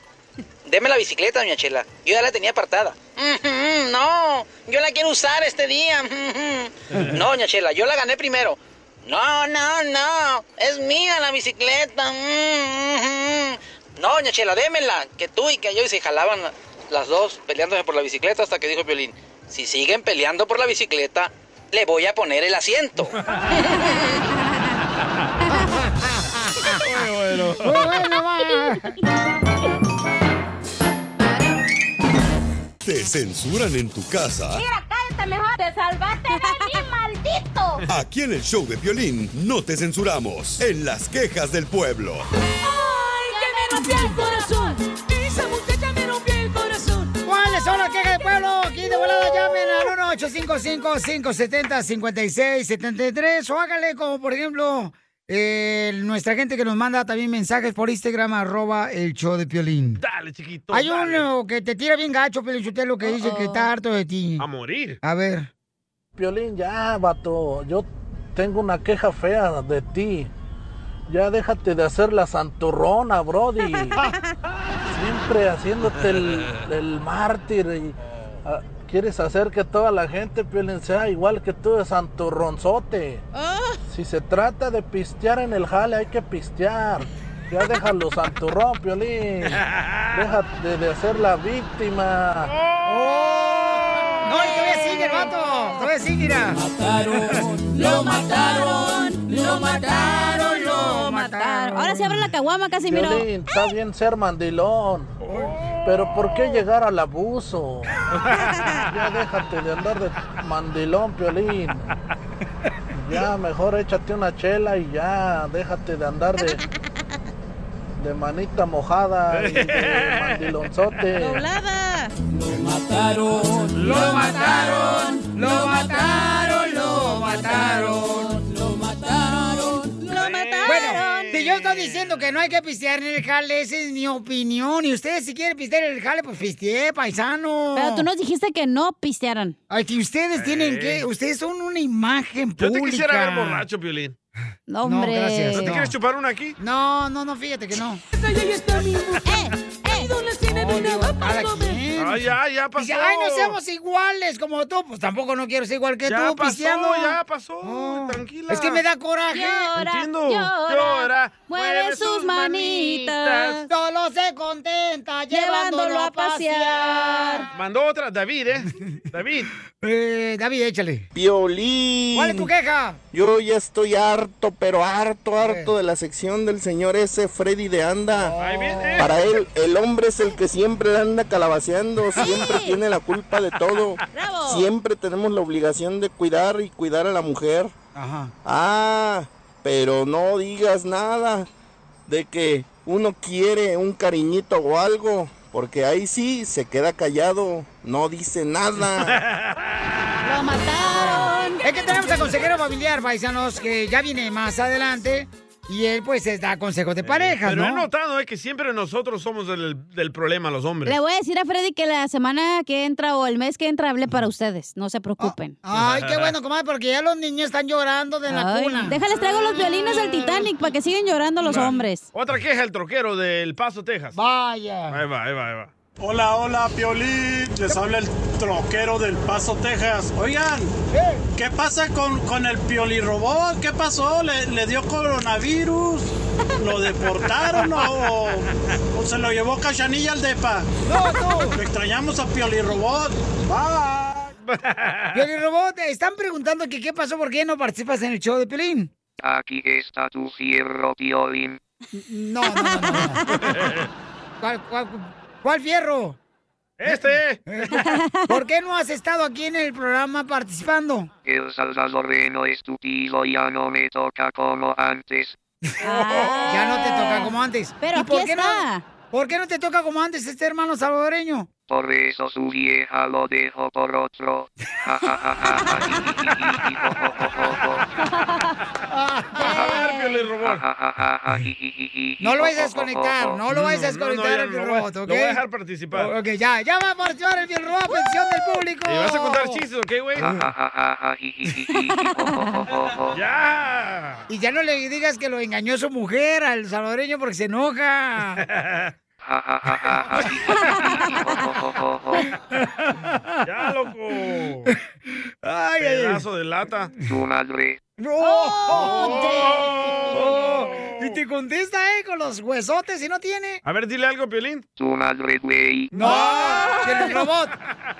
Deme la bicicleta, Doña Chela. Yo ya la tenía apartada. "Ujú, No, yo la quiero usar este día. Ujú". No, Doña Chela, yo la gané primero. No, no, no, es mía la bicicleta. Ujú. No, Doña Chela, démela. Que tú y que yo y se jalaban las dos peleándose por la bicicleta hasta que dijo Piolín, si siguen peleando por la bicicleta, le voy a poner el asiento. [LAUGHS] [LAUGHS] Muy bueno. Muy bueno, va. Te censuran en tu casa. cállate mejor. Te salvaste de mí. [LAUGHS] Aquí en el show de violín no te censuramos. En las quejas del pueblo. Ay, que me rompió el corazón. Esa muchacha me rompió el corazón. ¿Cuáles son las quejas del pueblo? Aquí de volada llamen al 1-855-570-5673 o hágale como, por ejemplo, eh, nuestra gente que nos manda también mensajes por Instagram, arroba el show de Piolín. Dale, chiquito. Hay dale. uno que te tira bien gacho, Pelichotelo, que dice que está harto de ti. A morir. A ver. Piolín, ya, vato. Yo tengo una queja fea de ti. Ya déjate de hacer la santurrona, Brody. [LAUGHS] Siempre haciéndote el, el mártir y ah, quieres hacer que toda la gente Piolín, sea igual que tú de santurronzote. Si se trata de pistear en el jale, hay que pistear. Ya déjalo santurrón, Piolín. [LAUGHS] Déjate de ser la víctima. No, y todavía sigue el vato. Todavía sigue, mira. Lo mataron, lo mataron, lo mataron. Ahora sí abre la caguama, Casimiro. Piolín, está bien ser mandilón. Pero ¿por qué llegar al abuso? Ya déjate de andar de mandilón, Piolín. Ya, mejor échate una chela y ya, déjate de andar de, de manita mojada y de [LAUGHS] mandilonzote. Doblada. Lo mataron, lo mataron, lo mataron, lo mataron, lo mataron, lo mataron. Bueno, si yo estoy diciendo que no hay que pistear en el jale, esa es mi opinión. Y ustedes, si quieren pistear en el jale, pues pistee, paisano. Pero tú nos dijiste que no pistearan. Ay, que ustedes tienen Ey. que. Ustedes son una imagen Yo pública. te quisiera ver borracho, Piolín. No, hombre. gracias. ¿No te no. quieres chupar una aquí? No, no, no, fíjate que no. Eh, la quien. Ay, ya, ya pasó. Dice, ay, no seamos iguales como tú. Pues tampoco no quiero ser igual que Ya tú, pasó, pisteando. ya pasó. Tranquila. Es que me da coraje. Llora, Entiendo. llora, Llora, mueve sus manitas. Solo se contenta llevándolo a pasear. Mandó otra, David, ¿eh? David. [LAUGHS] Eh, David, échale. Piolín. ¿Cuál es tu queja? Yo ya estoy harto, pero harto, harto de la sección del señor ese Freddy de Anda. Ahí viene. Para él, el hombre es el que siempre anda calabaceando, siempre tiene la culpa de todo. Bravo. Siempre tenemos la obligación de cuidar y cuidar a la mujer. Ajá. Ah, pero no digas nada de que uno quiere un cariñito o algo, porque ahí sí se queda callado, no dice nada. [LAUGHS] Lo mataron. Es que tenemos al consejero familiar, paisanos, que ya viene más adelante. Y él, pues, da consejos de parejas, Pero he ¿no? notado eh, que siempre nosotros somos del, del problema, los hombres. Le voy a decir a Freddy que la semana que entra o el mes que entra hable para ustedes. No se preocupen. Ay, qué bueno, comadre, porque ya los niños están llorando de la Ay, cuna. Déjales traigo los violines del Titanic para que sigan llorando los hombres. Otra queja, el troquero del Paso, Texas. Vaya. Ahí va, ahí va, ahí va. Hola, hola, Piolín. Les habla el troquero del Paso, Texas. Oigan, ¿qué pasa con, con el Piolirobot? ¿Qué pasó? ¿Le, le dio coronavirus? ¿Lo deportaron o, o se lo llevó Cachanilla al depa? No, no. Le extrañamos a Piolirobot. Bye. Piolín Robot, están preguntando que qué pasó, por qué no participas en el show de Piolín. Aquí está tu fierro, Piolín. No, no, no, no. ¿Cuál, cuál, cuál fierro? Este. [LAUGHS] ¿Por qué no has estado aquí en el programa participando? El salvadoreno estúpido ya no me toca como antes. [LAUGHS] Ya no te toca como antes. Pero ¿Y por qué está. No, ¿Por qué no te toca como antes este hermano salvadoreño? Por eso su vieja lo dejó por otro. No lo vayas a desconectar, no lo vayas a desconectar el robot, ¿ok? Lo voy a dejar participar. Ok, ya, ya va a participar el Robot, pensión del público. Y vas a contar chistes, ¿ok, güey? ¡Ya! Y ya no le digas que lo engañó su mujer al salvadoreño porque se enoja. [LAUGHS] ¡Ya, loco! Ay, ay, ay. Pedazo de lata. Tu madre. ¡No! Oh. Oh, Y te contesta, ¿eh? Con los huesotes y no tiene. A ver, dile algo, Piolín. Tu madre, güey. ¡No! ¡El robot!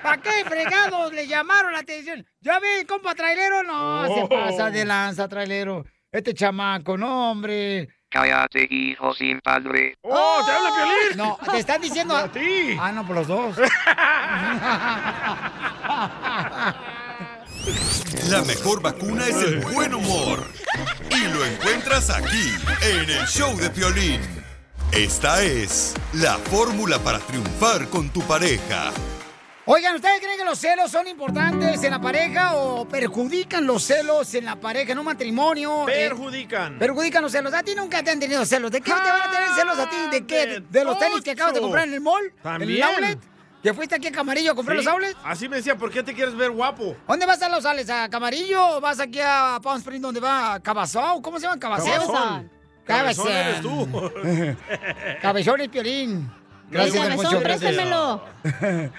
¿Para qué fregados le llamaron la atención? ¿Ya ve, compa trailero? No, se Oh. pasa de lanza, trailero. Este chamaco, no, hombre. Cállate, hijo sin padre. ¡Oh, te habla Piolín! No, te están diciendo A ti. Ah, no, por los dos. [LAUGHS] La mejor vacuna es el buen humor. Y lo encuentras aquí, en el show de Piolín. Esta es la fórmula para triunfar con tu pareja. Oigan, ¿ustedes creen que los celos son importantes en la pareja o perjudican los celos en la pareja, en un matrimonio? Eh, Perjudican. perjudican los celos. A ti nunca te han tenido celos. ¿De qué te van a tener celos a ti? ¿De qué? ¿De los tenis que acabas de comprar en el mall? ¿En el También. outlet? ¿Que fuiste aquí a Camarillo a comprar Sí, los outlets? Así me decía, ¿por qué te quieres ver guapo? ¿Dónde vas a los outlets? ¿A Camarillo o vas aquí a Palm Springs donde va Cabazón? ¿Cómo se llama? Cabazón. Cabezón eres tú. [LAUGHS] Cabezón es Piolín. Gracias, Cabezón, Poncho, préstemelo. [LAUGHS]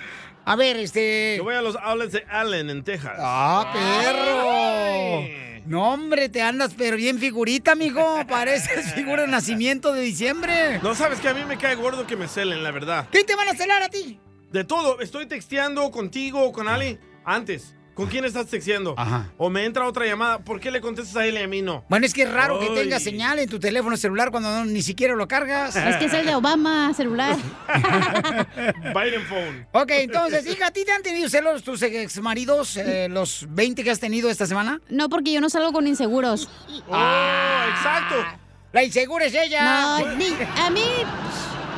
A ver, este... Yo voy a los outlets de Allen, en Texas. ¡Ah, perro! No, hombre, te andas pero bien figurita, mijo. Pareces [LAUGHS] figura de nacimiento de diciembre. No sabes que a mí me cae gordo que me celen, la verdad. ¿Qué te van a celar a ti? De todo. Estoy texteando contigo o con Ali antes. ¿Con quién estás texteando? Ajá. O me entra otra llamada. ¿Por qué le contestas a él y a mí no? Bueno, es que es raro que tenga señal en tu teléfono celular cuando no- ni siquiera lo cargas. Es que es el de Obama celular. [LAUGHS] Biden phone. Ok, entonces, hija, ¿a ti te han tenido celos tus exmaridos, eh, los 20 que has tenido esta semana? No, porque yo no salgo con inseguros. Ah, exacto. La insegura es ella. No, ni- a mí,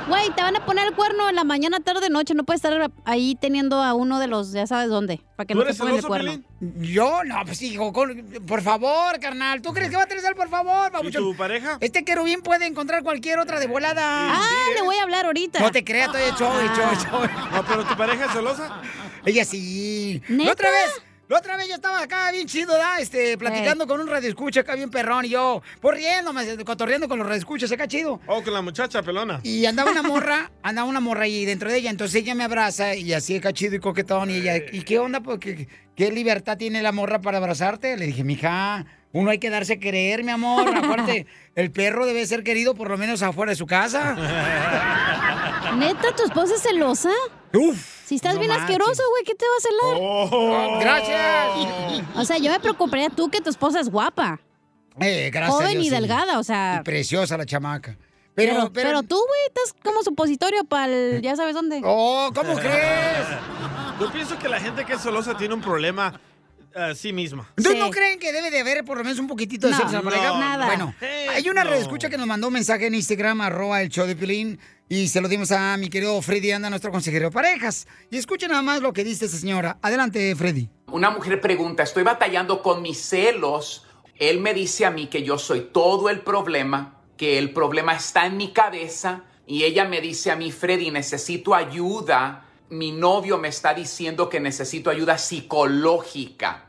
güey, te van a poner el cuerno en la mañana, tarde, noche. No puedes estar ahí teniendo a uno de los, ya sabes dónde, para que no te pongan el cuerno. Yo, no, pues hijo, con- por favor, carnal. ¿Tú crees que va a tener por favor, ¿Y tu pareja? Este querubín puede encontrar cualquier otra de volada. Ah, le voy a hablar ahorita. No te creas, estoy hecho, hecho, hecho. No, pero tu pareja es celosa. Ella sí. ¿Neta? La otra vez, la otra vez yo estaba acá bien chido, ¿da? Este, platicando con un radioescucha acá bien perrón y yo, por riéndome, cotorreando con los radioescuchas acá chido. Oh, con la muchacha pelona. Y andaba una morra, [LAUGHS] andaba una morra ahí dentro de ella, entonces ella me abraza y así acá chido y coquetón y ella, ¿y qué onda? Pues, ¿qué, qué libertad tiene la morra para abrazarte? Le dije, mija, uno hay que darse a querer, mi amor. [LAUGHS] Aparte, el perro debe ser querido por lo menos afuera de su casa. [LAUGHS] ¿Neta, tu esposa es celosa? Uf. Si estás no bien manches. asqueroso, güey, ¿qué te va a celar? Oh. Gracias. O sea, yo me preocuparía tú que tu esposa es guapa. Eh, gracias Joven Dios, y sí. delgada, o sea. Y preciosa la chamaca. Pero, Pero, pero, pero, tú, güey, estás como supositorio para el. Ya sabes dónde. Oh, ¿cómo crees? Yo pienso que la gente que es celosa tiene un problema a sí misma. ¿Entonces no creen que debe de haber por lo menos un poquitito de No, sexo en la no, pareja? nada. Bueno, hay una no. redescucha que nos mandó un mensaje en Instagram, arroba el show de Pilín, y se lo dimos a mi querido Freddy Anda, nuestro consejero de parejas. Y escuchen nada más lo que dice esa señora. Adelante, Freddy. Una mujer pregunta, estoy batallando con mis celos. Él me dice a mí que yo soy todo el problema, que el problema está en mi cabeza. Y ella me dice a mí, Freddy, necesito ayuda. Mi novio me está diciendo que necesito ayuda psicológica.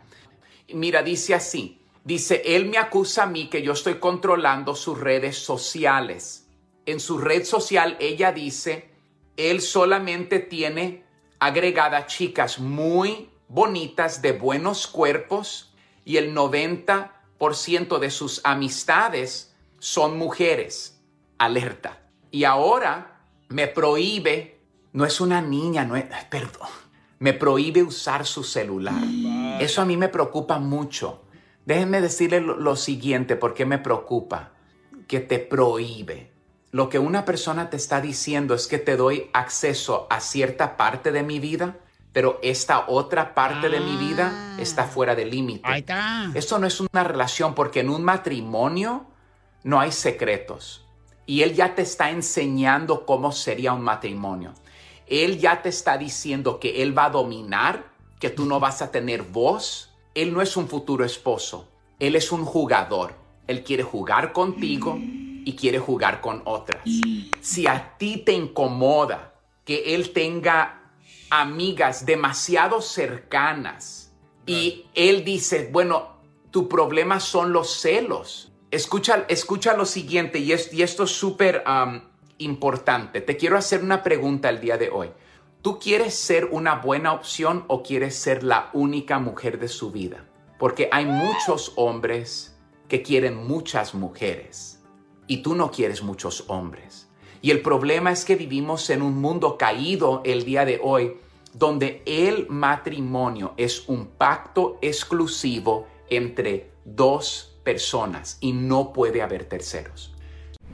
Mira, dice así. Dice, él me acusa a mí que yo estoy controlando sus redes sociales. En su red social ella dice, él solamente tiene agregada chicas muy bonitas de buenos cuerpos y el 90% de sus amistades son mujeres. Alerta. Y ahora me prohíbe, no es una niña, no es, perdón, me prohíbe usar su celular. Eso a mí me preocupa mucho. Déjenme decirle lo, lo siguiente, ¿por qué me preocupa? Que te prohíbe. Lo que una persona te está diciendo es que te doy acceso a cierta parte de mi vida, pero esta otra parte de mi vida está fuera de límite. Ahí está. Esto no es una relación porque en un matrimonio no hay secretos. Y él ya te está enseñando cómo sería un matrimonio. Él ya te está diciendo que él va a dominar, que tú no vas a tener voz. Él no es un futuro esposo. Él es un jugador. Él quiere jugar contigo y quiere jugar con otras. Si a ti te incomoda que él tenga amigas demasiado cercanas y él dice, bueno, tu problema son los celos. Escucha, escucha lo siguiente y, es- y esto es súper um, importante. Te quiero hacer una pregunta el día de hoy. ¿Tú quieres ser una buena opción o quieres ser la única mujer de su vida? Porque hay muchos hombres que quieren muchas mujeres y tú no quieres muchos hombres. Y el problema es que vivimos en un mundo caído el día de hoy donde el matrimonio es un pacto exclusivo entre dos personas y no puede haber terceros.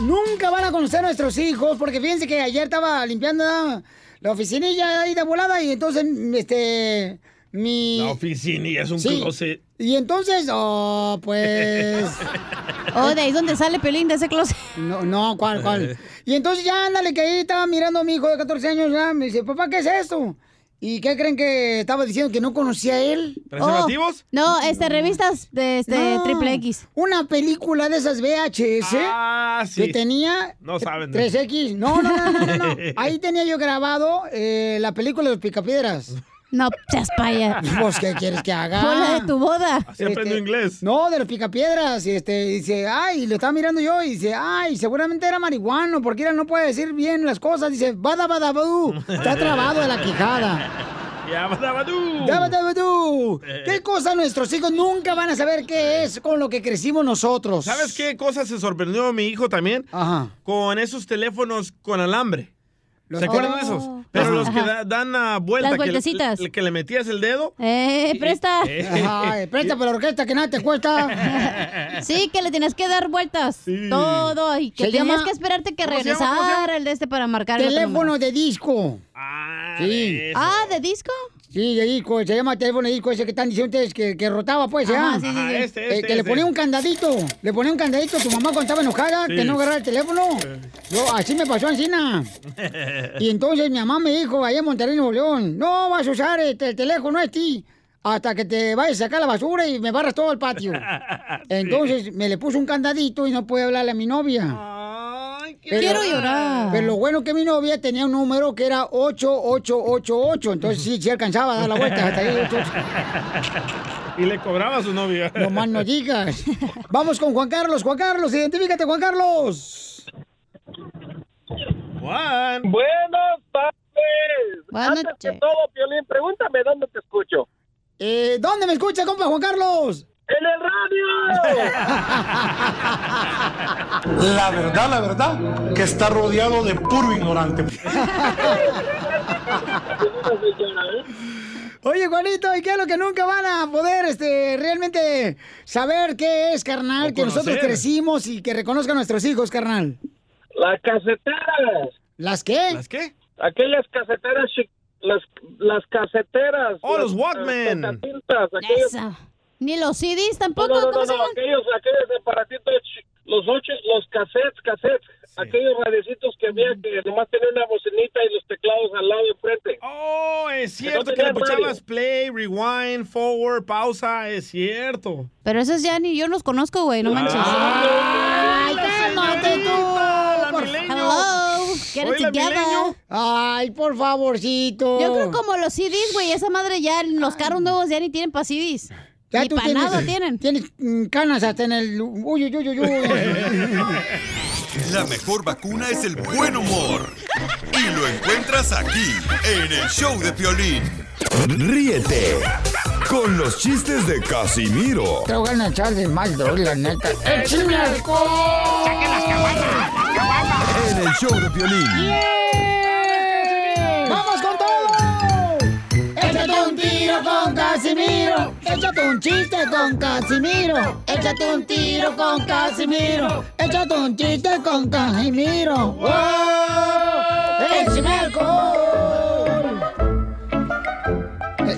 Nunca van a conocer nuestros hijos? Porque fíjense que ayer estaba limpiando ¿no? la oficinilla ahí de volada y entonces, este, mi... La oficina y es un Sí. closet. Y entonces, oh, pues... [LAUGHS] Oh, de ahí es donde sale Pelín, de ese closet. No, no, ¿cuál, cuál? [LAUGHS] Y entonces ya, ándale, que ahí estaba mirando a mi hijo de 14 años, ya, me dice, papá, ¿qué es esto? ¿Y qué creen que estaba diciendo que no conocía a él? ¿Preservativos? Oh, no, este, revistas de este, No, triple X. Una película de esas VHS Ah, sí. que tenía No saben de 3X. No, no, no, no, no, no. [LAUGHS] Ahí tenía yo grabado eh, la película de los picapiedras. No, seas paya. [LAUGHS] Pues, ¿qué quieres que haga? Fue la de tu boda. Así aprendió inglés. No, de los picapiedras. Y este, dice, ay, lo estaba mirando yo y dice, ay, seguramente era marihuano, porque él no puede decir bien las cosas. Dice, bada, bada, badú. Está [LAUGHS] trabado de la quijada. Ya, badabadú. Bada, bada, badú. ¿Qué cosa nuestros hijos nunca van a saber qué es con lo que crecimos nosotros? ¿Sabes qué cosa se sorprendió mi hijo también? Ajá. Con esos teléfonos con alambre. ¿Se acuerdan de Oh. esos? Pero los que da- dan a vuelta, Las que, le- vueltecitas. le- que le metías el dedo. Eh, presta. [LAUGHS] Ay, presta para la orquesta que nada te cuesta. [LAUGHS] Sí, que le tienes que dar vueltas. Todo. Y que Se tenías llama- que esperarte que ¿Cómo se llama? ¿Cómo se regresara el de este para marcar el otro Teléfono de disco. sí. Ah, ¿de disco? Sí, de disco, se llama teléfono de disco ese que están diciendo ustedes que, que rotaba, pues, Ajá, ¿ya? sí, sí, sí. Ajá, este, Eh, este, que le este. ponía un candadito, le ponía un candadito a tu mamá cuando estaba enojada, Sí. que no agarraba el teléfono. Yo, así me pasó encina. [LAUGHS] Y entonces mi mamá me dijo, allá en Monterrey, Nuevo León, no vas a usar este, el teléfono este hasta que te vayas a sacar la basura y me barras todo el patio. [LAUGHS] Entonces me le puso un candadito y no pude hablarle a mi novia. Quiero llorar. Pero lo bueno que mi novia tenía un número que era 8888. Entonces sí, sí alcanzaba a dar la vuelta hasta ahí. 8888. Y le cobraba a su novia. No más no digas. Vamos con Juan Carlos. Juan Carlos, identifícate, Juan Carlos. Juan. Buenas tardes. Buenas Antes que noches. todo, Piolín, pregúntame dónde te escucho. Eh, ¿Dónde me escucha, compa Juan Carlos? ¡En el radio! La verdad, la verdad, que está rodeado de puro ignorante. Oye, Juanito, ¿y qué es lo que nunca van a poder este, realmente saber qué es, carnal? O Que nosotros crecimos y que reconozcan nuestros hijos, carnal. Las caseteras. ¿Las qué? ¿Las qué? Aquellas caseteras, las, las caseteras. Oh, los Walkman. las Esa. Ni los CDs tampoco. no, no, ¿Cómo no, no, aquellos, aquellos aparatitos, los ocho, los cassettes, cassettes, aquellos radiecitos que había que nomás tenían una bocinita y los teclados al lado de frente. Oh, es Que no cierto que le puchabas play, rewind, forward, pausa, es cierto. Pero esos ya ni yo los conozco, güey, no manches. ¡Ay, cálmate tú! Get it together. Ay, por favorcito. Yo creo como los CDs, güey, esa madre ya, los carros nuevos ya ni tienen para CDs. Ya ni tú tienes, tienen. Tienes mm, canas hasta en el... Uy, uy, uy, uy, uy. [LAUGHS] La mejor vacuna es el buen humor. Y lo encuentras aquí, en el show de Piolín. Ríete con los chistes de Casimiro Te voy a echar de mal, la neta. ¡Échame alcohol! ¡Saque las en el show de Piolín. ¡Vamos con todo! Échate un tiro con Casimiro. Échate un chiste con Casimiro. Échate un tiro con Casimiro. Échate un chiste con Casimiro. ¡Wow! ¡Échame alcohol!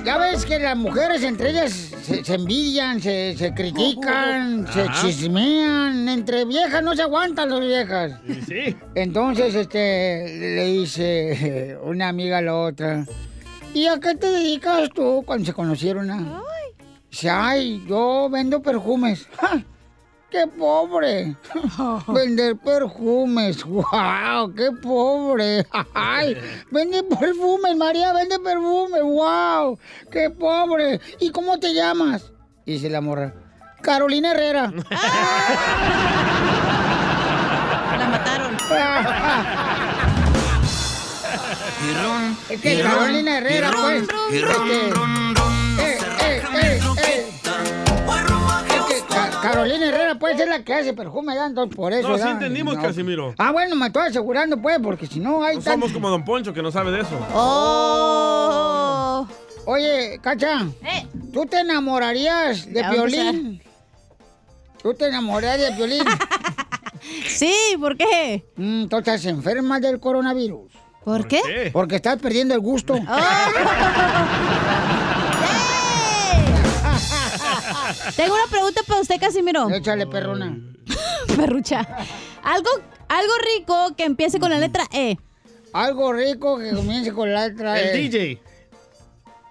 Ya ves que las mujeres entre ellas se, se envidian, se, se critican, se Ajá. chismean. Entre viejas no se aguantan las viejas. Sí. Entonces, este, le dice una amiga a la otra, ¿y a qué te dedicas tú cuando se conocieron? ah?" Dice, ay, yo vendo perfumes. [LAUGHS] ¡Ja! ¡Qué pobre! [LAUGHS] Vender perfumes. ¡Wow! ¡Qué pobre! [LAUGHS] ¡Ay! Vende perfumes, María, vende perfumes. ¡Wow! ¡Qué pobre! ¿Y cómo te llamas? Dice la morra. Carolina Herrera. La mataron. Es que Carolina Herrera, pues. eh, eh, eh, eh. Es que Ca- Carolina Herrera, pues, es la que hace perfume, ¿verdad? Entonces, por eso. No, sí entendimos, No. Casimiro. Ah, bueno, me estoy asegurando, pues, porque si no hay No tan- somos como Don Poncho, que no sabe de eso. ¡Oh! Oye, Cacha, ¿tú te enamorarías de Eh. Ya Violín? ¿Tú te enamorarías de Violín? [LAUGHS] sí, ¿por qué? Mm, tú estás enferma del coronavirus. ¿Por, qué? Porque estás perdiendo el gusto. [LAUGHS] Tengo una pregunta para usted, Casimiro. Échale, perrona. [LAUGHS] Perrucha. Algo, algo rico que empiece con la letra E. Algo rico que comience con la letra E. El DJ.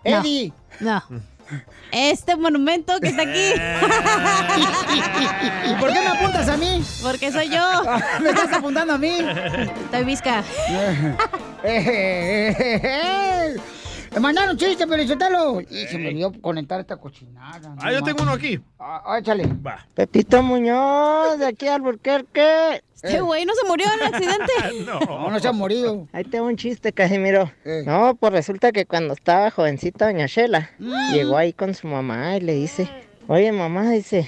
Eddie. no. Este monumento que está aquí. [LAUGHS] ¿Y por qué me apuntas a mí? Porque soy yo. [LAUGHS] ¿Me estás apuntando a mí? Estoy visca. [LAUGHS] Me mandaron chiste, pero Sotelo. Y se me olvidó conectar esta cochinada. Ah, yo tengo uno aquí. Ah, échale. Pepito Muñoz, de aquí al Burquerque. Este güey no se murió en el accidente. [LAUGHS] No, no se ha morido. Ahí tengo un chiste, Casimiro. No, pues resulta que cuando estaba jovencita Doña Shela, Mm. llegó ahí con su mamá y le dice, oye mamá, dice,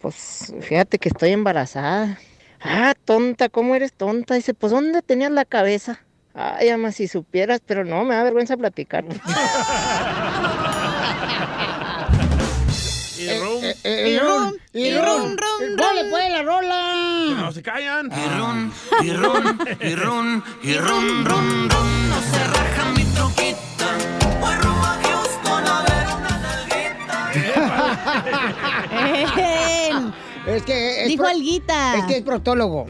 pues fíjate que estoy embarazada. Ah, tonta, ¿cómo eres tonta? Dice, pues ¿dónde tenías la cabeza? Ay, ama, si supieras, pero no, me da vergüenza platicar. [LAUGHS] Y rum. y rum, y rum, ¡Dale, pues, la rola! No se callan. Y ron, y ron, y ron, y ron, ron, ron. No se raja mi troquita. Voy rumbo a Houston a ver una nalguita. [LAUGHS] [LAUGHS] Es que es Dijo alguita. Es que es proctólogo.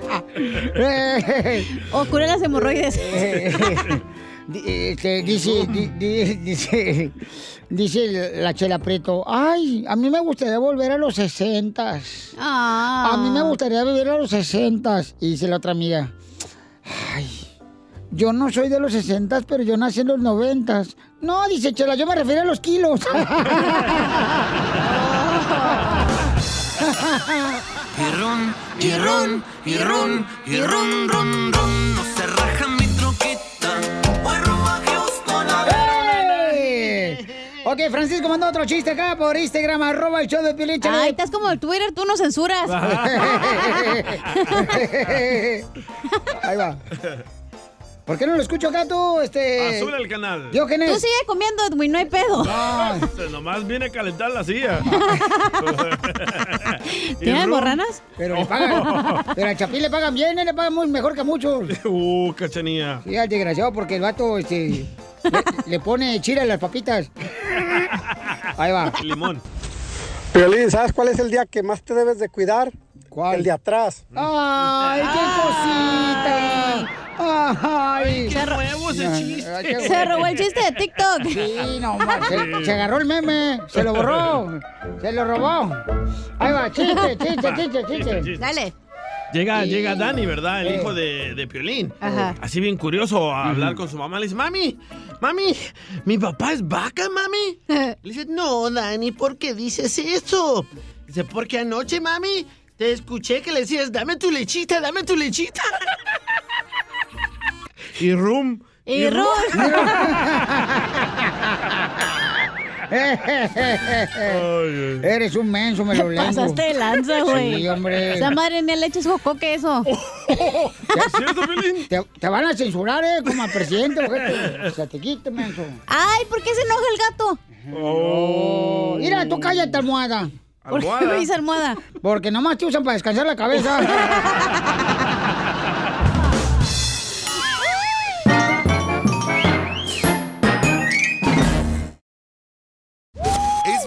[LAUGHS] O cura las hemorroides. [LAUGHS] Este, dice, di- di- dice, dice la Chela Preto, ay, a mí me gustaría volver a los sesentas. Ah. A mí me gustaría vivir a los sesentas. Y dice la otra amiga, ay, yo no soy de los sesentas, pero yo nací en los noventas. No, dice Chela, yo me refiero a los kilos. [LAUGHS] Y ron, y ron, y ron, y ron, ron, ron. No se raja mi troquita. Voy rumbo a Houston a ver. Ok, Francisco mandó otro chiste acá por Instagram, arroba el show de chale. Ay, estás como el Twitter, tú no censuras. [LAUGHS] [LAUGHS] Ahí va. ¿Por qué no lo escucho acá tú, este? Azul el canal. Diógenes. Tú sigue comiendo, Edwin, no hay pedo. Este, Nomás viene a calentar la silla. [LAUGHS] ¿Tiene Y rum. borranas? Pero le pagan. pero al Chapín le pagan bien, ¿eh? le pagan muy mejor que a muchos. Uh, cachanía. Sí, al desgraciado, porque el vato, este. Le, le pone chile a las papitas. Ahí va. Limón. Piolín, ¿sabes cuál es el día que más te debes de cuidar? ¿Cuál? El de atrás. ¡Ay, qué cosita! ¡Ay! ¡Qué nuevo ese chiste! Ay, qué Se robó el chiste de TikTok. Sí, no, se, se agarró el meme, se lo borró, se lo robó. Ahí va, chiste, chiste, chiste, chiste. Dale. Llega, Sí. llega Dani, ¿verdad? El hijo de, de Piolín. Ajá. Así bien curioso a hablar con su mamá. Le dice, mami, mami, ¿mi papá es vaca, mami? [LAUGHS] Le dice, no, Dani, ¿por qué dices eso? Dice, porque anoche, mami, te escuché que le decías, dame tu lechita, dame tu lechita. [LAUGHS] y rum. Y rum. [LAUGHS] Eres un menso, me lo lengo. pasaste de lanza, güey. Sí, hombre. Esa madre ni le eches jocoque eso. Te, te van a censurar, ¿eh? Como al presidente, ojete. Se te quite, menso. Ay, ¿por qué se enoja el gato? Oh. Mira, tú cállate, almohada. ¿Por qué me dice almohada? Porque nomás te usan para descansar la cabeza. [LAUGHS]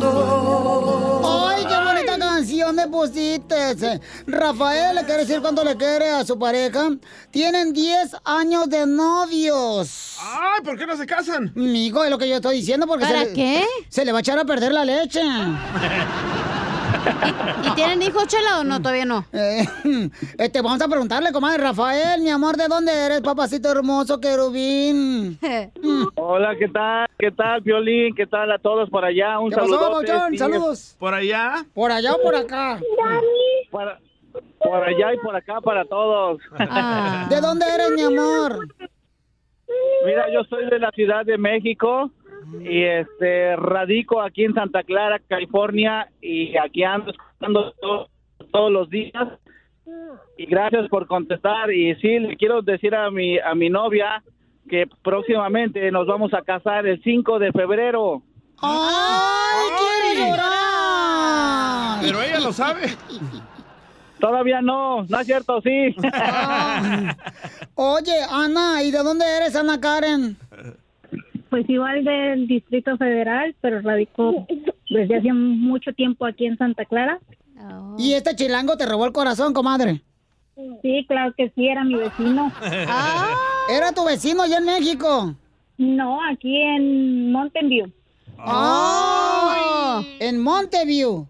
Ay, qué bonita canción me pusiste. Rafael le quiere decir cuánto le quiere a su pareja. Tienen 10 años de novios. Ay, ¿por qué no se casan? Migo, es lo que yo estoy diciendo porque ¿Para se le- qué? Se le va a echar a perder la leche. [LAUGHS] ¿Y tienen hijos, Chela, o no? Todavía no. [LAUGHS] Eh, este, vamos a preguntarle, comadre Rafael, mi amor, ¿de dónde eres, papacito hermoso, querubín? [LAUGHS] Hola, ¿qué tal? ¿Qué tal, Violín? ¿Qué tal a todos por allá? Un ¿Qué pasó, saludo. Saludos. ¿Por allá? ¿Por allá o por acá? Para- por allá y por acá para todos. ¿De dónde eres, mi amor? Mira, yo soy de la Ciudad de México. y este radico aquí en Santa Clara, California y aquí ando escuchando to- todos los días. Y gracias por contestar y sí le quiero decir a mi a mi novia que próximamente nos vamos a casar el 5 de febrero. ¡Ay, quiero llorar! Pero ella lo sabe. Todavía no, no es cierto, sí. [LAUGHS] Oye, Ana, ¿y de dónde eres, Ana Karen? Pues igual del Distrito Federal, pero radicó desde hace mucho tiempo aquí en Santa Clara. ¿Y este chilango te robó el corazón, comadre? Sí, claro que sí, era mi vecino. Ah, ¿Era tu vecino allá en México? No, aquí en Mountain View. ¡Ah! En Monteview.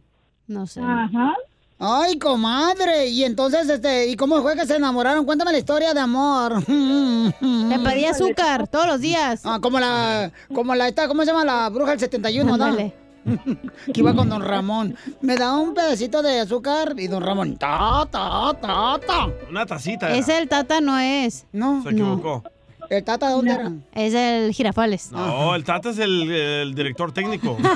No sé. Ajá. Ay, comadre. Y entonces, este, ¿y cómo fue que se enamoraron? Cuéntame la historia de amor. Le pedí azúcar todos los días. Ah, como la, como la esta, ¿cómo se llama? La bruja del 71, ¿no? [LAUGHS] Que iba con don Ramón. Me da un pedacito de azúcar y don Ramón, ta, ta, ta, ta. Una tacita. era. Ese el Tata no es. No. Se equivocó. ¿El Tata dónde era? Es el Girafales. No, el Tata es el, el director técnico. [LAUGHS]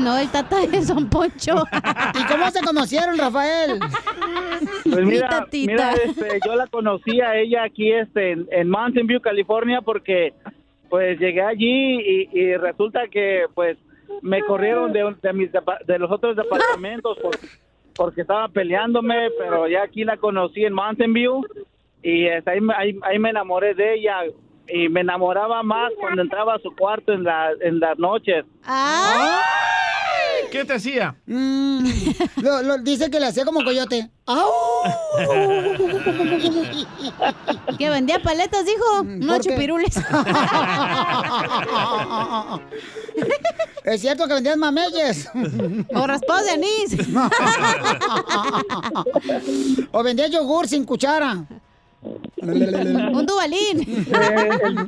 No, el Tata es Don Poncho. [LAUGHS] ¿Y cómo se conocieron, Rafael? Pues mira, mira, este, yo la conocí a ella aquí este, en, en Mountain View, California, porque pues llegué allí y, y resulta que pues me corrieron de, de, mis de los otros departamentos por- porque estaba peleándome, pero ya aquí la conocí en Mountain View y ahí, me- ahí, ahí me enamoré de ella. Y me enamoraba más cuando entraba a su cuarto en, la, en las noches. ¿Qué te hacía? Mm, lo- lo- dice que le hacía como coyote. ¡Au! Que vendía paletas, dijo. ¿por qué? chupirules. [LAUGHS] Es cierto que vendías mameyes. O raspados de anís. [LAUGHS] o vendías yogur sin cuchara. [LAUGHS] Un dubalín. Eh, [LAUGHS] el, el-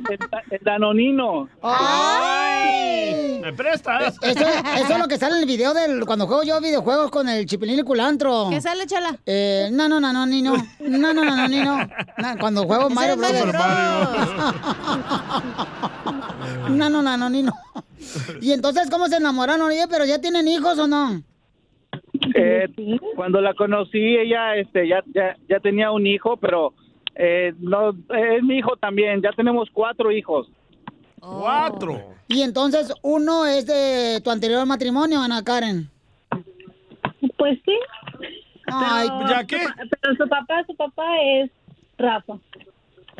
el danonino. ¡Ay! ¿Me prestas? Eso, eso es lo que sale en el video del cuando juego yo videojuegos con el chipilín y culantro. ¿Qué sale, chala? Eh, no, no, no, no, ni no. No, no, no, no, ni no. Cuando juego [LAUGHS] Mario Brothers. No, no, no, no, ni no. Y entonces, ¿cómo se enamoraron? Oye, pero ya tienen hijos o no? Eh, cuando la conocí, ella este, ya, ya, ya tenía un hijo, pero eh, no, es mi hijo también. Ya tenemos cuatro hijos. Cuatro. Y entonces, uno es de tu anterior matrimonio, Ana Karen. Pues sí. Ay, ¿Ya qué? Pero su papá, su papá es Rafa.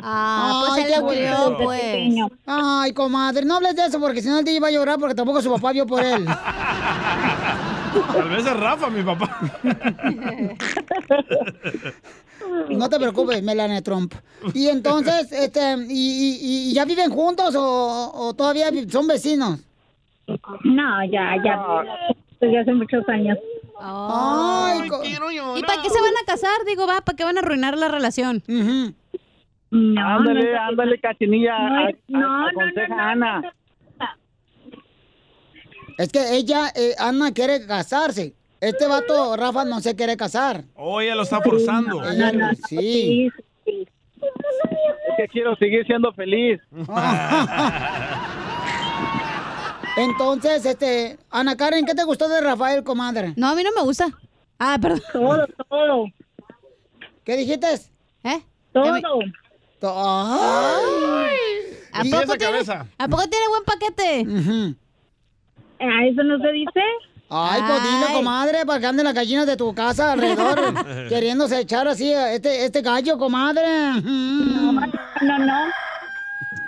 Ah, pues Ay, él qué lo crió, bueno. pues. Pequeño. Ay, comadre, no hables de eso porque si no el día iba a llorar porque tampoco su papá vio por él. [LAUGHS] Tal vez es Rafa, mi papá. [LAUGHS] No te preocupes, Melania Trump. Y entonces, [LAUGHS] este, ¿y, y- y ya viven juntos o, o todavía son vecinos? No, ya, ya. Desde hace muchos años. Ay, co- ¿Y para qué se van a casar? Digo, va, ¿para qué van a arruinar la relación? No, ándale, no, ándale, cachinilla. No, aconseja Ana. es que ella, eh, Ana, quiere casarse. Este vato, Rafa, no se quiere casar. Oh, ella lo está forzando. Ella- sí. Es que quiero seguir siendo feliz. [LAUGHS] Entonces, este, Ana Karen, ¿qué te gustó de Rafael, comadre? No, a mí no me gusta. Ah, perdón. Todo, todo. ¿Qué dijiste? ¿Eh? Todo. Ay. ¿A poco, tiene. ¿A poco tiene buen paquete? ¿A eso no se dice? Ay, pues comadre, para que anden las gallinas de tu casa alrededor, [LAUGHS] queriéndose echar así a este, este gallo, comadre. No, no, no.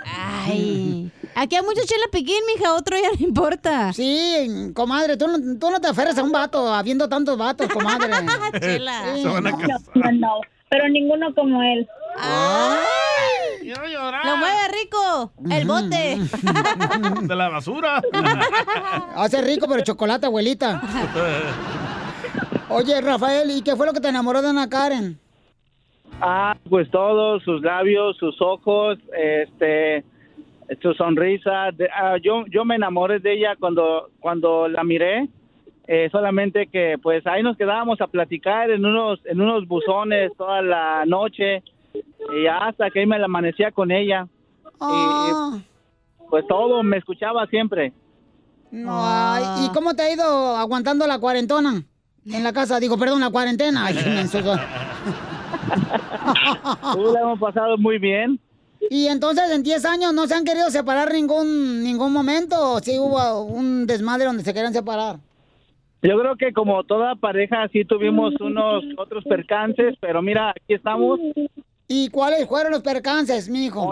Ay. Aquí hay mucho chela piquín, mija. Otro ya no importa. Sí, comadre, tú no, tú no te aferres a un vato, habiendo tantos vatos, comadre. [LAUGHS] Chela. Sí. No, no, no. Pero ninguno como él. Quiero llorar. Lo mueve rico. El bote. [LAUGHS] De la basura. [LAUGHS] Hace rico, pero chocolate, abuelita. [LAUGHS] Oye, Rafael, ¿y qué fue lo que te enamoró de Ana Karen? Ah, pues todos, sus labios, sus ojos, este, su sonrisa. De- ah, yo, yo me enamoré de ella cuando, cuando la miré. eh, solamente que, pues, ahí nos quedábamos a platicar en unos, en unos buzones toda la noche y hasta que ahí me la amanecía con ella. Ah, pues todo, me escuchaba siempre. No, ¿Y cómo te ha ido aguantando la cuarentona? En la casa, digo, perdón, la cuarentena. Ay, soy. Uh, [LAUGHS] [LAUGHS] la hemos pasado muy bien. Y entonces en 10 años no se han querido separar ningún ningún momento, o sí hubo un desmadre donde se querían separar. Yo creo que como toda pareja sí tuvimos unos otros percances, pero mira, aquí estamos. ¿Y cuáles fueron los percances, mijo?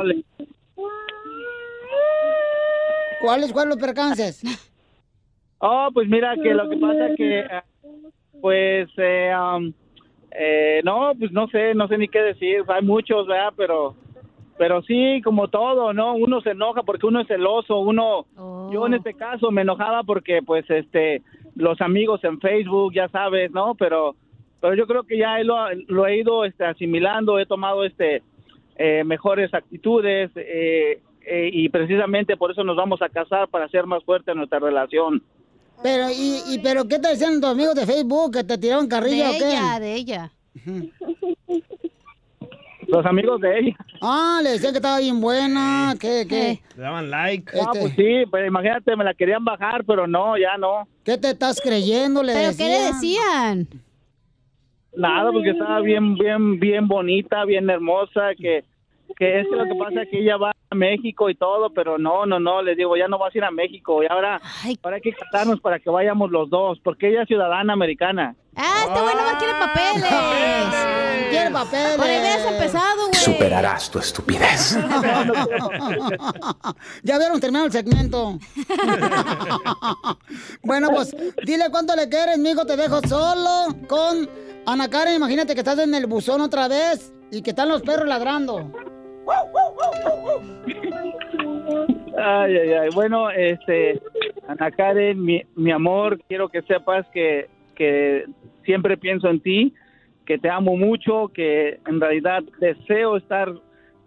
¿Cuáles fueron los percances? [LAUGHS] Oh, pues mira que lo que pasa que, eh, pues, eh, um, eh, no, pues no sé, no sé ni qué decir. Hay muchos, ¿verdad? Pero, pero sí, como todo, ¿no? Uno se enoja porque uno es celoso. Uno, yo en este caso me enojaba porque, pues, este, los amigos en Facebook, ya sabes, ¿no? Pero, pero yo creo que ya lo, lo he ido, este, asimilando. He tomado, este, eh, mejores actitudes. Eh, eh, y precisamente por eso nos vamos a casar para hacer más fuerte nuestra relación. Pero, y, y pero qué te decían tus amigos de Facebook? ¿Que te tiraron carrilla de o qué? ella, de ella. Los amigos de ella. Ah, le decían que estaba bien buena, que, que... Le daban like. Ah, pues sí, pues imagínate, me la querían bajar, pero no, ya no. ¿Qué te estás creyendo? Le ¿Pero qué le decían? Nada, porque estaba bien, bien, bien bonita, bien hermosa, que, que es que lo que pasa es que ella va a México y todo, pero no, no, no, les digo, ya no vas a ir a México, y ahora, ahora hay que casarnos para que vayamos los dos, porque ella es ciudadana americana. Ah, este güey nomás quiere papeles. Quiere papeles. Por ahí hubieras empezado, güey. Superarás tu estupidez. [LAUGHS] ya vieron terminado el segmento. [LAUGHS] bueno, pues dile cuánto le quieres, mijo. Te dejo solo con Ana Karen. Imagínate que estás en el buzón otra vez y que están los perros ladrando. Ay, ay, ay. Bueno, este, Ana Karen, mi, mi amor, quiero que sepas que, que siempre pienso en ti, que te amo mucho, que en realidad deseo estar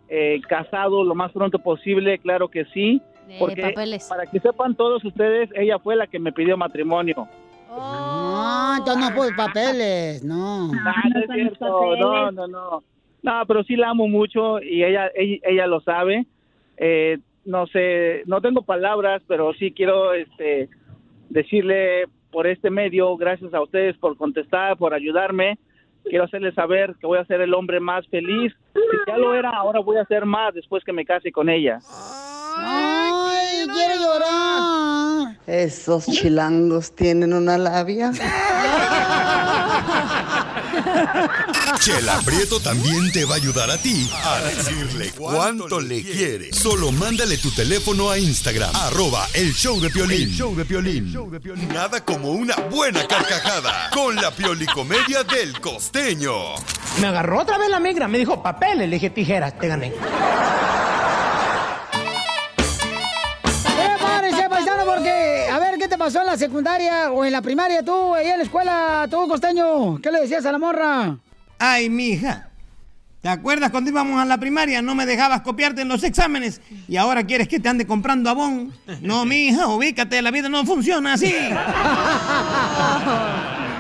eh, casado lo más pronto posible, claro que sí. Porque papeles. para que sepan todos ustedes, ella fue la que me pidió matrimonio. Ah, entonces no pues papeles, no. Ah, no es cierto, no, no, no. No, pero sí la amo mucho y ella, ella, ella lo sabe. Eh, no sé, no tengo palabras, pero sí quiero este, decirle por este medio, gracias a ustedes por contestar, por ayudarme. Quiero hacerles saber que voy a ser el hombre más feliz. Si ya lo era, ahora voy a ser más después que me case con ella. Ay, quiero llorar. Esos chilangos tienen una labia. [LAUGHS] Chela Prieto también te va a ayudar a ti a decirle cuánto le quiere. Solo mándale tu teléfono a Instagram, arroba el show de Piolín. El show de Piolín. Nada como una buena carcajada con la piolicomedia del costeño. Me agarró otra vez la migra, me dijo papeles, le dije tijeras, te gané. Pasó en la secundaria o en la primaria tú, ahí en la escuela, tú, costeño. ¿Qué le decías a la morra? Ay, mija. ¿Te acuerdas cuando íbamos a la primaria? No me dejabas copiarte en los exámenes y ahora quieres que te ande comprando abón. No, mija, ubícate, la vida no funciona así. [LAUGHS]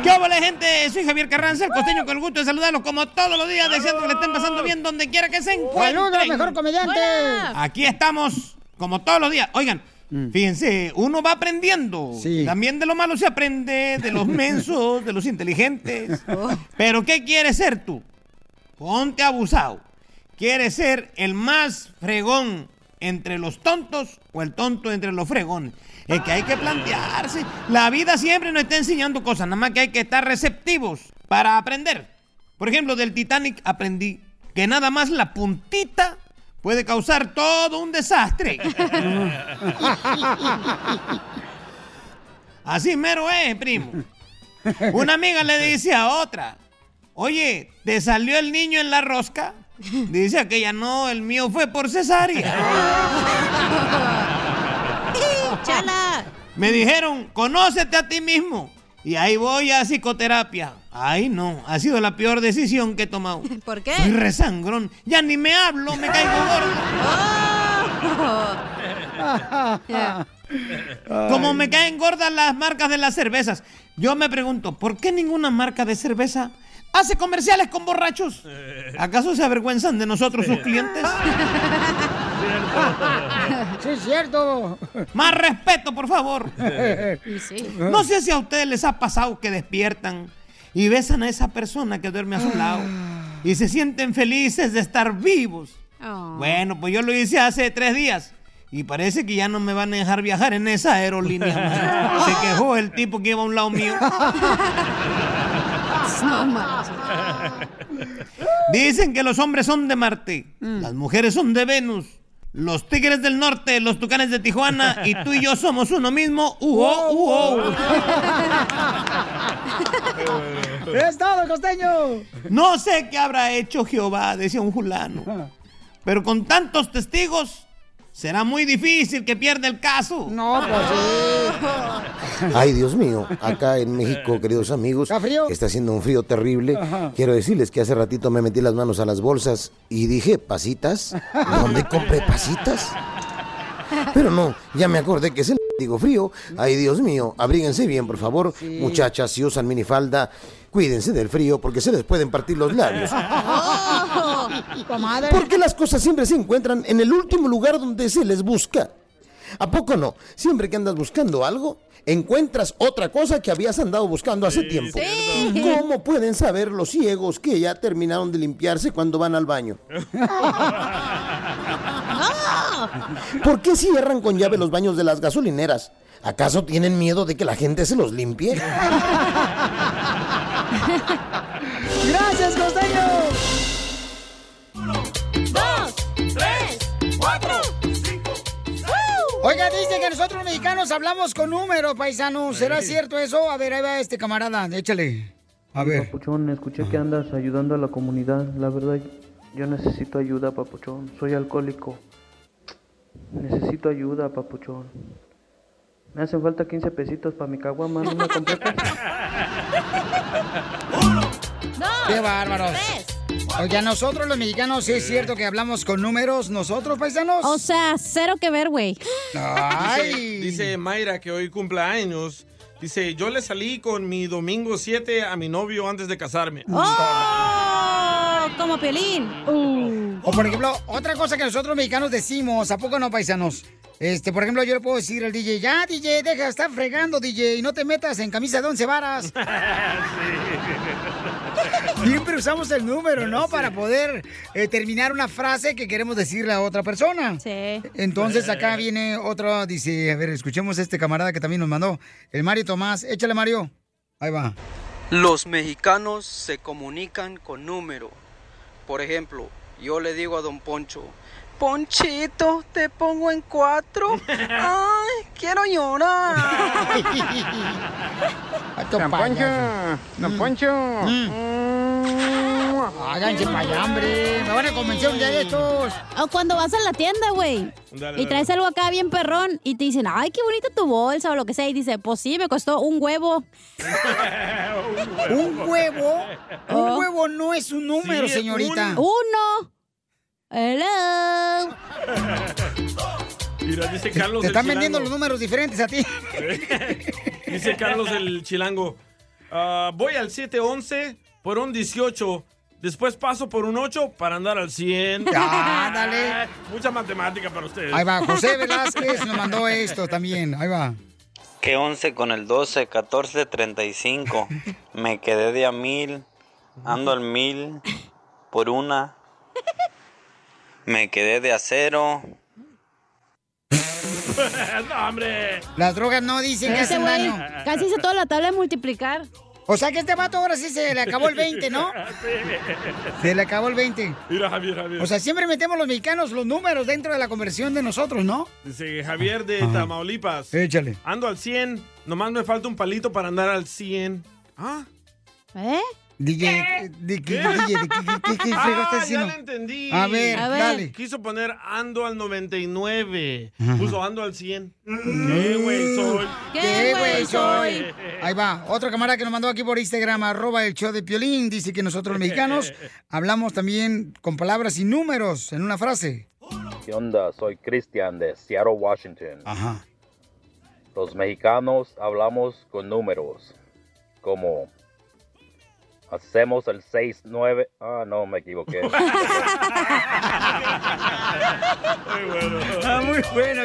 ¿Qué hola, gente? Soy Javier Carranza, el costeño, con el gusto de saludarlos como todos los días, deseando que le estén pasando bien donde quiera que se encuentren. ¡Saludos, mejor comediante! Aquí estamos, como todos los días. Oigan, fíjense, uno va aprendiendo. También de lo malo se aprende, de los [LAUGHS] mensos, de los inteligentes. Pero ¿qué quieres ser tú? Ponte abusado. ¿Quieres ser el más fregón entre los tontos o el tonto entre los fregones? Es que hay que plantearse. La vida siempre nos está enseñando cosas, nada más que hay que estar receptivos para aprender. Por ejemplo, del Titanic aprendí que nada más la puntita puede causar todo un desastre. Así mero es, primo. Una amiga le dice a otra, oye, ¿te salió el niño en la rosca? Dice aquella, no, el mío fue por cesárea. ¡Chala! Me dijeron, conócete a ti mismo. Y ahí voy a psicoterapia. Ay, no, ha sido la peor decisión que he tomado. [LAUGHS] ¿Por qué? Soy resangrón. Ya ni me hablo, me caigo gordo. [LAUGHS] Como me caen gordas las marcas de las cervezas. Yo me pregunto, ¿por qué ninguna marca de cerveza hace comerciales con borrachos? ¿Acaso se avergüenzan de nosotros sus clientes? [LAUGHS] [LAUGHS] Sí, es cierto. Más respeto, por favor. [LAUGHS] sí. No sé si a ustedes les ha pasado que despiertan y besan a esa persona que duerme a su lado y se sienten felices de estar vivos. Oh. Bueno, pues yo lo hice hace tres días y parece que ya no me van a dejar viajar en esa aerolínea. [LAUGHS] Se quejó el tipo que iba a un lado mío. Dicen que los hombres son de Marte, las mujeres son de Venus, los tigres del norte, los tucanes de Tijuana y tú y yo somos uno mismo. ¡Uho, uho! [LAUGHS] ¡Es todo, costeño! No sé qué habrá hecho Jehová, decía un fulano. Pero con tantos testigos, será muy difícil que pierda el caso. No, pues [LAUGHS] Ay, Dios mío, acá en México, queridos amigos, está haciendo un frío terrible. Ajá. Quiero decirles que hace ratito me metí las manos a las bolsas y dije, ¿pasitas? [LAUGHS] ¿Dónde compré pasitas? Pero no, ya me acordé que es el [LAUGHS] digo frío. Ay, Dios mío, abríguense bien, por favor. Muchachas, si usan minifalda, cuídense del frío porque se les pueden partir los labios. Comadre. Porque las cosas siempre se encuentran en el último lugar donde se les busca. ¿A poco no? Siempre que andas buscando algo, encuentras otra cosa que habías andado buscando hace tiempo. Sí. ¿Cómo pueden saber los ciegos que ya terminaron de limpiarse cuando van al baño? [LAUGHS] ¿Por qué cierran con llave los baños de las gasolineras? ¿Acaso tienen miedo de que la gente se los limpie? [LAUGHS] ¡Gracias, costeño! Oiga, dice que nosotros los mexicanos hablamos con números, paisanos. ¿Será cierto eso? A ver, ahí va este camarada, échale. A ver. Papuchón, escuché que andas ayudando a la comunidad. La verdad, yo necesito ayuda, Papuchón. Soy alcohólico. Necesito ayuda, Papuchón. Me hacen falta 15 pesitos para mi caguama, ¿no me [LAUGHS] completas? ¡Qué bárbaros! Oiga, nosotros los mexicanos, ¿sí es cierto que hablamos con números nosotros, paisanos? O sea, cero que ver, güey. Dice, dice Mayra que hoy cumple años. Dice, yo le salí con mi domingo 7 a mi novio antes de casarme. ¡Oh! Como Pelín. O por ejemplo, otra cosa que nosotros mexicanos decimos, ¿a poco no, paisanos? Este, por ejemplo, yo le puedo decir al DJ, ya, DJ, deja de estar fregando, DJ, y no te metas en camisa de once varas. [LAUGHS] [LAUGHS] Siempre usamos el número, ¿no? Para poder eh, terminar una frase que queremos decirle a otra persona. Sí. Entonces acá viene otro, dice, a ver, escuchemos a este camarada que también nos mandó, el Mario Tomás. Échale, Mario. Ahí va. Los mexicanos se comunican con número. Por ejemplo, yo le digo a don Poncho, Ponchito, te pongo en cuatro. [LAUGHS] Ay, quiero llorar. [LAUGHS] Don Poncho, don Poncho. Háganse para allá, hombre. Me van a convencer un día de estos. O cuando vas a la tienda, güey. Y traes algo acá bien perrón y te dicen, ay, qué bonita tu bolsa o lo que sea. Y dice, pues sí, me costó un huevo. [LAUGHS] ¿Un huevo? Un Oh. huevo no es un número, Sí, señorita. Uno. Hello. Mira, dice Carlos Te están vendiendo los números diferentes a ti. [LAUGHS] Dice Carlos el chilango. "Ah, voy al 711 por un 18. Después paso por un 8 para andar al 100. Ándale. [LAUGHS] Mucha matemática para ustedes. Ahí va, José [LAUGHS] Velázquez nos mandó esto también. Ahí va. Que 11 con el 12, 14, 35. Me quedé de a mil, ando al mil por una. Me quedé de a cero. [LAUGHS] no, hombre. Las drogas no dicen que Ese hacen güey daño. casi hizo toda la tabla de multiplicar. O sea que este vato ahora sí se le acabó el 20, ¿no? [LAUGHS] Se le acabó el 20. Mira, Javier, Javier. O sea, siempre metemos los mexicanos los números dentro de la conversión de nosotros, ¿no? Dice Javier de Ajá. Tamaulipas. Échale. Ando al 100. Nomás me falta un palito para andar al 100. ¿Ah? ¿Eh? DJ, ¿de qué, DJ, ¿de qué, qué, qué, qué [LAUGHS] ah, fregado estás ya le entendí. A ver, A ver. dale. Quiso poner ando al 99. Ajá. Puso ando al 100. ¿Qué güey soy? ¿Qué güey soy? Ahí va, otro camarada que nos mandó aquí por Instagram, arroba el show de Piolín, dice que nosotros los mexicanos [LAUGHS] hablamos también con palabras y números en una frase. ¿Qué onda? Soy Cristian de Seattle, Washington. Ajá. Los mexicanos hablamos con números, como hacemos el 6-9. Ah, no, me equivoqué. [LAUGHS] Ah, muy bueno.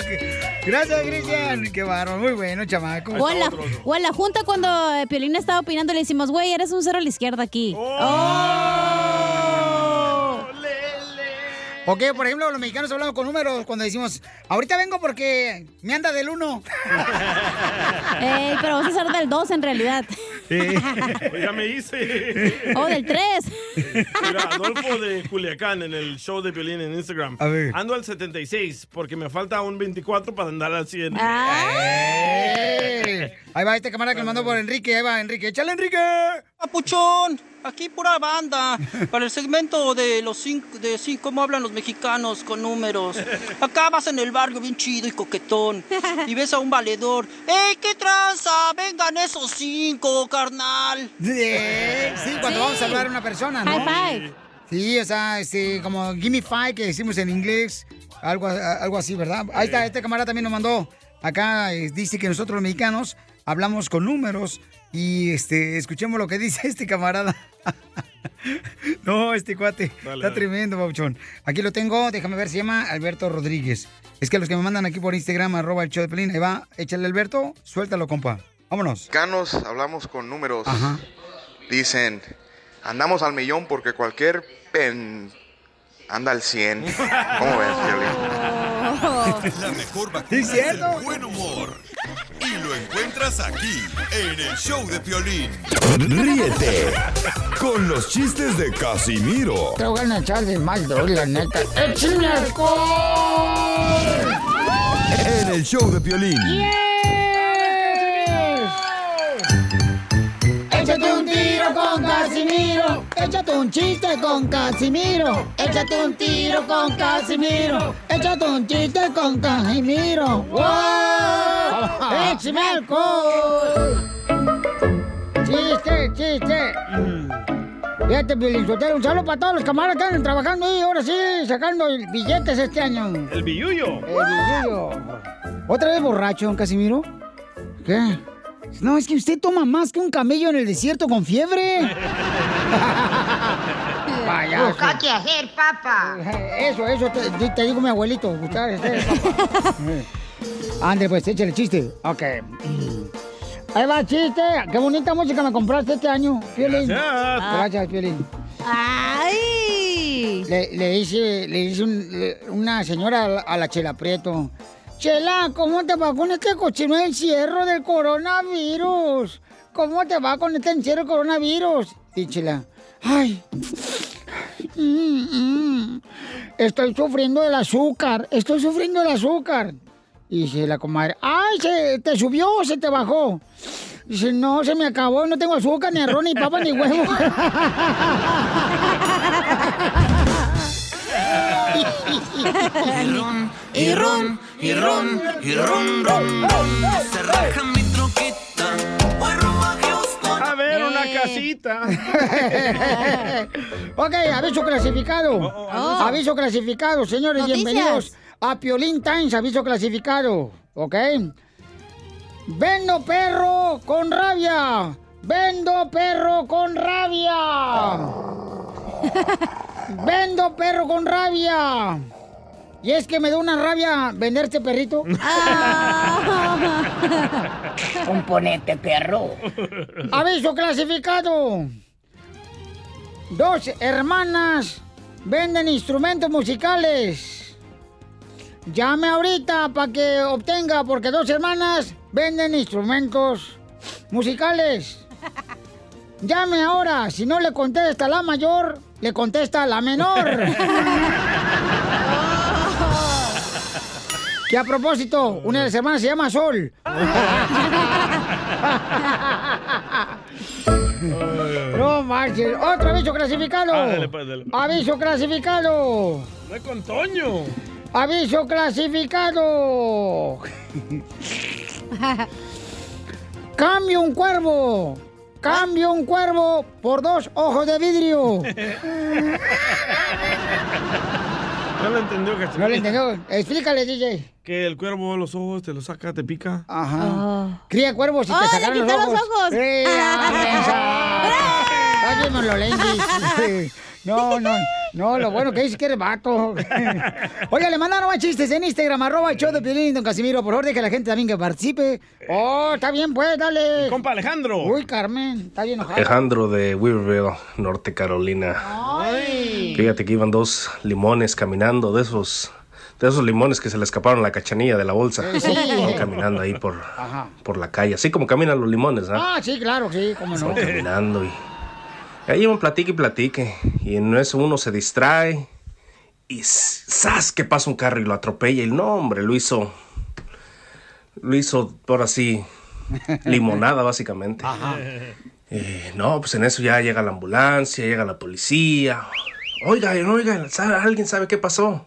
Gracias, Cristian. Qué barro, muy bueno, chamaco. O en, la, o en la junta cuando eh, Piolín estaba opinando le decimos, güey, eres un cero a la izquierda aquí. Oh. Ok, por ejemplo, los mexicanos hablamos con números cuando decimos, ahorita vengo porque me anda del uno. [LAUGHS] Ey, pero vas a ser del 2 en realidad. [LAUGHS] [LAUGHS] ya me hice. O del 3. Mira, Adolfo de Culiacán en el show de violín en Instagram. A ver. Ando al 76 porque me falta un 24 para andar al 100. ¡Ey! Ahí va este camarada que me mandó por Enrique. Ahí va, Enrique. ¡Échale, Enrique! Papuchón, aquí pura banda. Para el segmento de los cinco, de cinco, cómo hablan los mexicanos con números. Acá vas en el barrio bien chido y coquetón. Y ves a un valedor. ¡Ey, qué tranza! Vengan esos cinco, carnal. Sí, sí, cuando vamos a hablar a una persona, ¿no? High five. Sí, o sea, este, como gimme five que decimos en inglés, algo, algo así, ¿verdad? Ahí está, este camarada también nos mandó acá, eh, dice que nosotros los mexicanos hablamos con números y este, escuchemos lo que dice [LAUGHS] este camarada. [LAUGHS] no, este cuate, Dale, está dale. tremendo, Bauchón. Aquí lo tengo, déjame ver, se llama Alberto Rodríguez. Es que los que me mandan aquí por Instagram, arroba el show de Pelín, ahí va, échale Alberto, suéltalo, compa. Vámonos. mexicanos hablamos con números. Dicen, andamos al millón porque cualquier pen anda al 100. [LAUGHS] ¿Cómo ves, Piolín? La mejor vacuna ¿Sí, es cierto? el buen humor. Lo encuentras aquí, en el show de Piolín. Ríete con los chistes de Casimiro Te voy a echar de mal, la neta. ¡Échame alcohol! en el show de Piolín. Échate Échate un chiste con Casimiro. Échate un tiro con Casimiro. Échate un chiste con Casimiro. ¡Wow! ¡Échame alcohol! ¡Chiste, chiste! Fíjate, Piolinsotero, un saludo para todos los camaradas que andan trabajando ahí, ahora sí, sacando billetes este año. El billuyo. El billuyo. ¿Otra vez borracho, don Casimiro? ¿Qué? No, es que usted toma más que un camello en el desierto con fiebre. [LAUGHS] Payaso. Busca qué hacer, papá. Eso, eso, te, te digo mi abuelito. buscar este. Ande, [LAUGHS] pues, échale chiste. Ok. Ahí va, chiste. Qué bonita música me compraste este año, Piolín. Gracias. Gracias, Piolín. ¡Ay! Le, le dice, le dice un- le- una señora a la, a la Chela Prieto. Chela, ¿cómo te va con este cochino encierro del coronavirus? ¿Cómo te va con este encierro del coronavirus? Y Chela, ay, mm, estoy sufriendo del azúcar, estoy sufriendo del azúcar. Y dice la comadre, ay, ¿se te subió o se te bajó? Dice, no, se me acabó, no tengo azúcar, ni arroz, ni papa, ni huevo. [LAUGHS] Y ron, y ron, y ron, y ron, ron, ron. Se raja mi troquita. Voy rumbo a Houston. A ver, una Eh. casita. [LAUGHS] ok, aviso clasificado. oh. Aviso clasificado, señores, Noticias. bienvenidos a Piolín Times, aviso clasificado. ¿Ok? Vendo perro con rabia. Vendo perro con rabia. [LAUGHS] Vendo perro con rabia. Y es que me da una rabia vender este perrito. Componente, perro. Aviso clasificado. Dos hermanas venden instrumentos musicales. Llame ahorita para que obtenga, porque dos hermanas venden instrumentos musicales. Llame ahora, si no le contesta la mayor, le contesta la menor. [LAUGHS] que a propósito, una de las hermanas se llama Sol. No marches. Otro aviso clasificado. Ah, dale, pues, dale. Aviso clasificado. No es con Toño. Aviso clasificado. [LAUGHS] Cambio un cuervo. Cambio un cuervo por dos ojos de vidrio. No lo entendió, Casimiro. No lo entendió. Explícale, DJ. Que el cuervo los ojos te los saca, te pica. Ajá. Cría cuervos y te ¡Ay, le sacaron los ojos. los ojos! ¡Eh, ah, Mololenguis. No, no. No, lo bueno que dice que eres vato. [LAUGHS] Oiga, le mandaron más chistes en Instagram, arroba el show de Piolín, don Casimiro. Por favor, deje a la gente también que participe. Oh, está bien, pues, dale. Compa Alejandro. Uy, Carmen, está bien enojado. Alejandro de Weaverville, Norte Carolina. Ay. Fíjate que iban dos limones caminando, de esos, de esos limones que se le escaparon a la cachanilla de la bolsa. Sí. Iban [LAUGHS] caminando ahí por, Ajá. por la calle, así como caminan los limones, ¿ah? Ah, sí, claro, sí, cómo no. Iban caminando y ahí iban platique y platique. Y en eso uno se distrae y ¡zas! que pasa un carro y lo atropella. Y no, hombre, lo hizo, lo hizo por así, [LAUGHS] limonada básicamente. Eh, no, pues en eso ya llega la ambulancia, llega la policía. Oigan, oigan, ¿sabe- ¿alguien sabe qué pasó?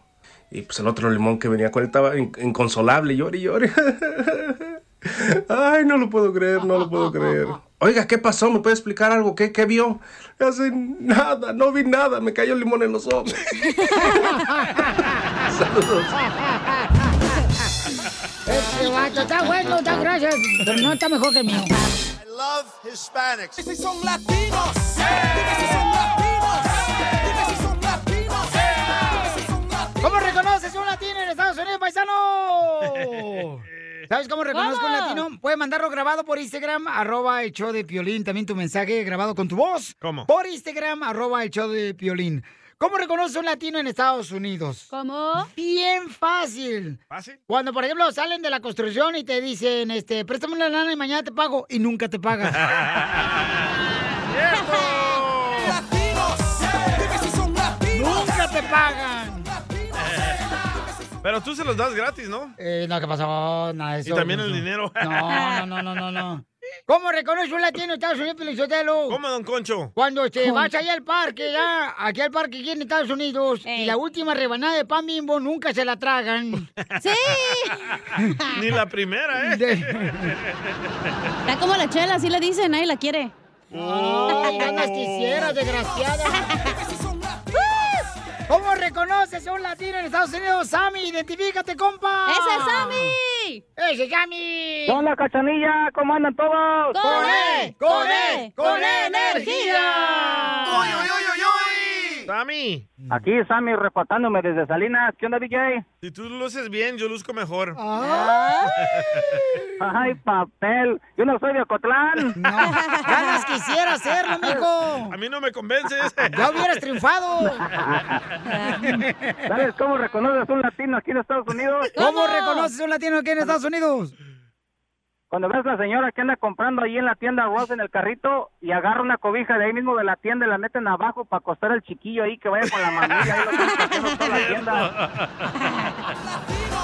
Y pues el otro limón que venía con él estaba in- inconsolable, llore y llore. [LAUGHS] Ay, no lo puedo creer, no lo puedo creer. Oiga, ¿qué pasó? ¿Me puede explicar algo? ¿Qué, qué vio? Hace nada, no vi nada, me cayó el limón en los ojos. [LAUGHS] Saludos. Este vato está bueno, está gracias, pero no está mejor que el mío. I love Hispanics. Si son latinos. Dime si son latinos. Dime si son latinos. Dime si son latinos. ¿Cómo reconoces un latino en Estados Unidos, paisano? [LAUGHS] ¿Sabes cómo reconozco un latino? Puedes mandarlo grabado por Instagram, arroba el show de Piolín. También tu mensaje grabado con tu voz. ¿Cómo? Por Instagram, arroba el show de Piolín. ¿Cómo reconoces un latino en Estados Unidos? ¿Cómo? Bien fácil. ¿Fácil? Cuando, por ejemplo, salen de la construcción y te dicen, este, préstame una lana y mañana te pago, y nunca te pagan. [LAUGHS] [LAUGHS] Dime si son latinos. ¡Nunca te pagan! Pero tú se los das gratis, ¿no? Eh, no, ¿qué pasó? Nada de Y eso. también no, el no. dinero. No, no, no, no, no. ¿Cómo reconoce un latino en Estados Unidos, Pelizotelo? ¿Cómo, don Concho? Cuando te ¿Cómo? vas allá al parque, ya, aquí al parque aquí en Estados Unidos, y la última rebanada de pan bimbo nunca se la tragan. [LAUGHS] ¡Sí! [LAUGHS] Ni la primera, ¿eh? Está como la chela, así le dicen, nadie la quiere. Ay, ganas quisieras, desgraciada. [LAUGHS] ¿Cómo reconoces a un latino en Estados Unidos? Sammy, identifícate, compa. ¡Ese es Sammy! ¡Ese es Sammy! ¿Qué onda, cachanilla? ¿Cómo andan todos? ¡Con E! ¡Con E! ¡Con energía! ¡Uy, uy, uy, uy, uy! Sammy. Aquí Sammy reportándome desde Salinas. ¿Qué onda, DJ? Si tú luces bien, yo luzco mejor. Ay, papel. Yo no soy de Ocotlán. [LAUGHS] Ganas quisiera hacerlo, mijo. A mí no me convences. Ya hubieras triunfado. ¿Sabes cómo reconoces un latino aquí en Estados Unidos? ¿Cómo reconoces a un latino aquí en Estados Unidos? Cuando ves a la señora que anda comprando ahí en la tienda Ross en el carrito y agarra una cobija de ahí mismo de la tienda y la meten abajo para acostar al chiquillo ahí que vaya con la mamilla ahí lo toda la tienda. [LAUGHS]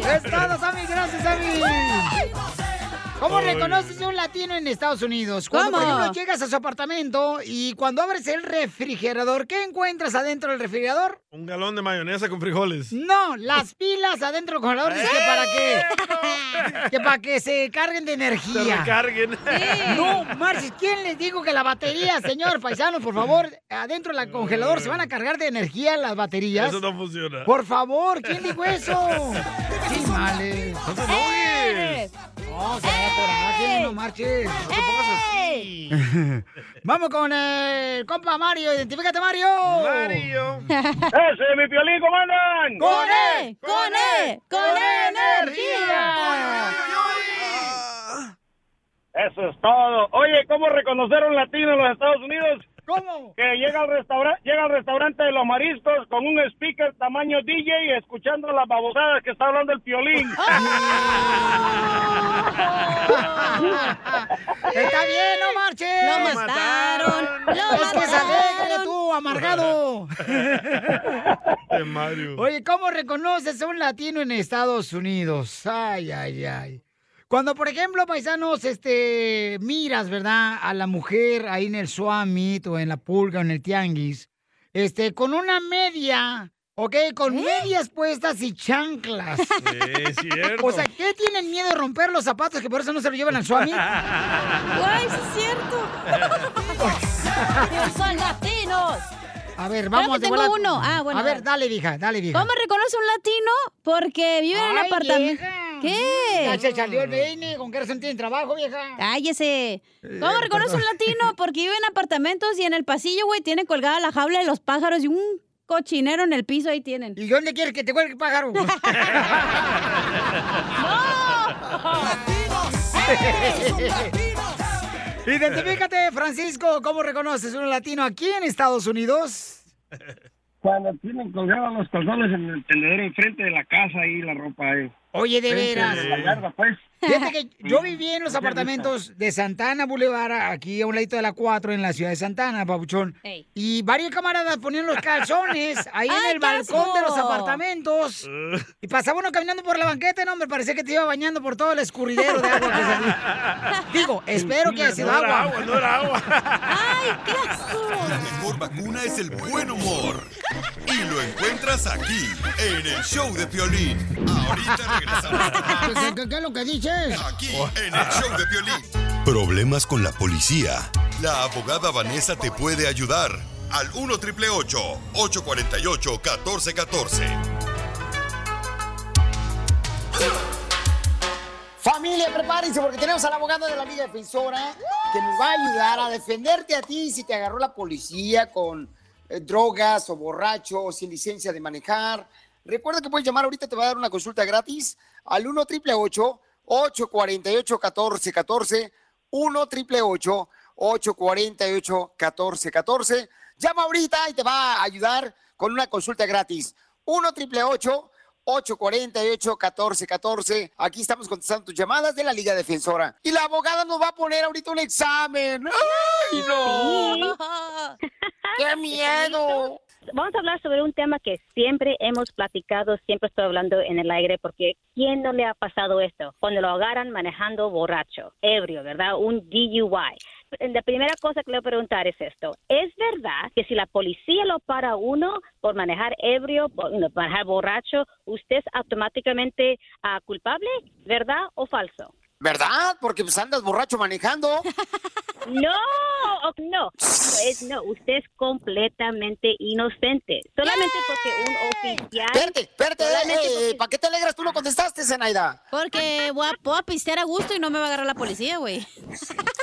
Es todo, Sammy. Gracias, Sammy. ¿Cómo reconoces a un latino en Estados Unidos? Cuando, por ¿Cómo? ejemplo, llegas a su apartamento y cuando abres el refrigerador, ¿qué encuentras adentro del refrigerador? Un galón de mayonesa con frijoles. No, las pilas adentro del congelador. Dice que para que, que para que se carguen de Se energía. recarguen. No, Marcis, ¿quién les dijo que la batería, señor paisano, por favor, adentro del congelador se van a cargar de energía las baterías? Eso no funciona. Por favor, ¿quién dijo eso? [LAUGHS] Sí, males. No enojes. No, se va a coraje, no marches. No te pongas así. Vamos con el compa Mario. Identifícate, Mario. Mario. [LAUGHS] ¡Ese, mi piolín, ¿cómo andan? ¡Con E! ¡Con E! ¡Con energía! Eso es todo. Oye, ¿cómo reconocer a un latino en los Estados Unidos? ¿Cómo? Que llega al, restaurante llega al restaurante de los mariscos con un speaker tamaño DJ y escuchando las babosadas que está hablando el piolín. [LAUGHS] Está bien, no marches. Lo mataron, lo Es que alegre tú, amargado. [LAUGHS] Mario. Oye, ¿cómo reconoces a un latino en Estados Unidos? Ay, ay, ay. Cuando, por ejemplo, paisanos, este, miras, ¿verdad? A la mujer ahí en el Suamit o en la pulga o en el tianguis, este, con una media, ¿ok? Con medias puestas y chanclas. Sí, es cierto. O sea, ¿qué tienen miedo de romper los zapatos que por eso no se lo llevan al Suamit? Güey, [LAUGHS] sí es cierto. [LAUGHS] Son latinos. A ver, Creo vamos que tengo uno. Ah, bueno. A ver, dale, vieja, dale, vieja. ¿Cómo reconoce un latino? Porque vive en un apartamento. ¿Qué? Ya se salió el peine, con qué razón tienen trabajo, vieja. Cállese. ¿Cómo reconoce un latino? [LAUGHS] Porque vive en apartamentos y en el pasillo, güey, tiene colgada la jaula de los pájaros y un cochinero en el piso ahí tienen. ¿Y dónde quieres que te cuelgue el pájaro? [LAUGHS] [LAUGHS] Identifícate, Francisco, ¿cómo reconoces un latino aquí en Estados Unidos? Cuando tienen colgados los calzones en el tendedero enfrente de la casa y la ropa ahí. Oye, de veras. pues. Fíjate [LAUGHS] que yo viví en los apartamentos de Santana Boulevard, aquí a un ladito de la 4, en la ciudad de Santana, Pabuchón. Ey. Y varios camaradas ponían los calzones ahí en ¡Ay, el balcón de los apartamentos. [LAUGHS] Y pasaba uno caminando por la banqueta, no, me parecía que te iba bañando por todo el escurridero de agua que salía. [LAUGHS] Digo, espero que haya sido No era agua. agua, no era agua. ¡Ay, qué asco! La mejor vacuna es el buen humor. Y lo encuentras aquí, en el show de Piolín. Ahorita regresamos. ¿Qué, qué- qué es lo que Aquí, oh. en el show de violín. Problemas con la policía. La abogada Vanessa te puede ayudar. Al 1 848 1414 Familia, prepárense porque tenemos al abogado de la Liga Defensora que nos va a ayudar a defenderte a ti si te agarró la policía con eh, drogas o borracho o sin licencia de manejar. Recuerda que puedes llamar ahorita, te va a dar una consulta gratis al 1 888 848-1414, 1 triple 848-1414. Llama ahorita y te va a ayudar con una consulta gratis. 1 triple 848-1414. Aquí estamos contestando tus llamadas de la Liga Defensora. Y la abogada nos va a poner ahorita un examen. ¡Ay, no! [LAUGHS] ¡Qué miedo! Vamos a hablar sobre un tema que siempre hemos platicado, siempre estoy hablando en el aire, porque ¿quién no le ha pasado esto? Cuando lo agarran manejando borracho, ebrio, ¿verdad? Un DUI. La primera cosa que le voy a preguntar es esto. ¿Es verdad que si la policía lo para uno por manejar ebrio, por manejar borracho, usted es automáticamente ah, culpable? ¿Verdad o falso? ¿Verdad? Porque pues andas borracho manejando. [LAUGHS] No, no, no es no, usted es completamente inocente. Solamente porque un oficial. Espérate, espérate, eh, porque- ¿para qué te alegras? Tú no contestaste, Zenaida. Porque voy a, puedo a pistear a gusto y no me va a agarrar la policía, güey. [LAUGHS]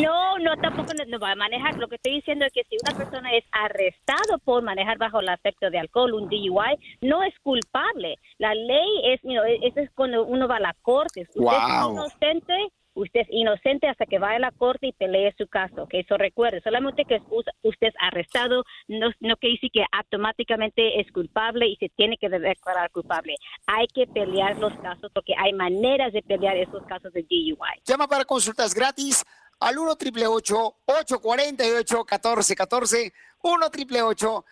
No, no, tampoco no, no va a manejar. Lo que estoy diciendo es que si una persona es arrestado por manejar bajo el efecto de alcohol, un DUI, no es culpable. La ley es, you know, eso es cuando uno va a la corte. Usted Wow. es inocente, usted es inocente hasta que vaya a la corte y pelee su caso. Que eso recuerde, solamente que us- usted es arrestado, no, no que dice que automáticamente es culpable y se tiene que declarar culpable. Hay que pelear los casos porque hay maneras de pelear esos casos de DUI. Llama para consultas gratis al 1 triple 848 1414 1 triple 848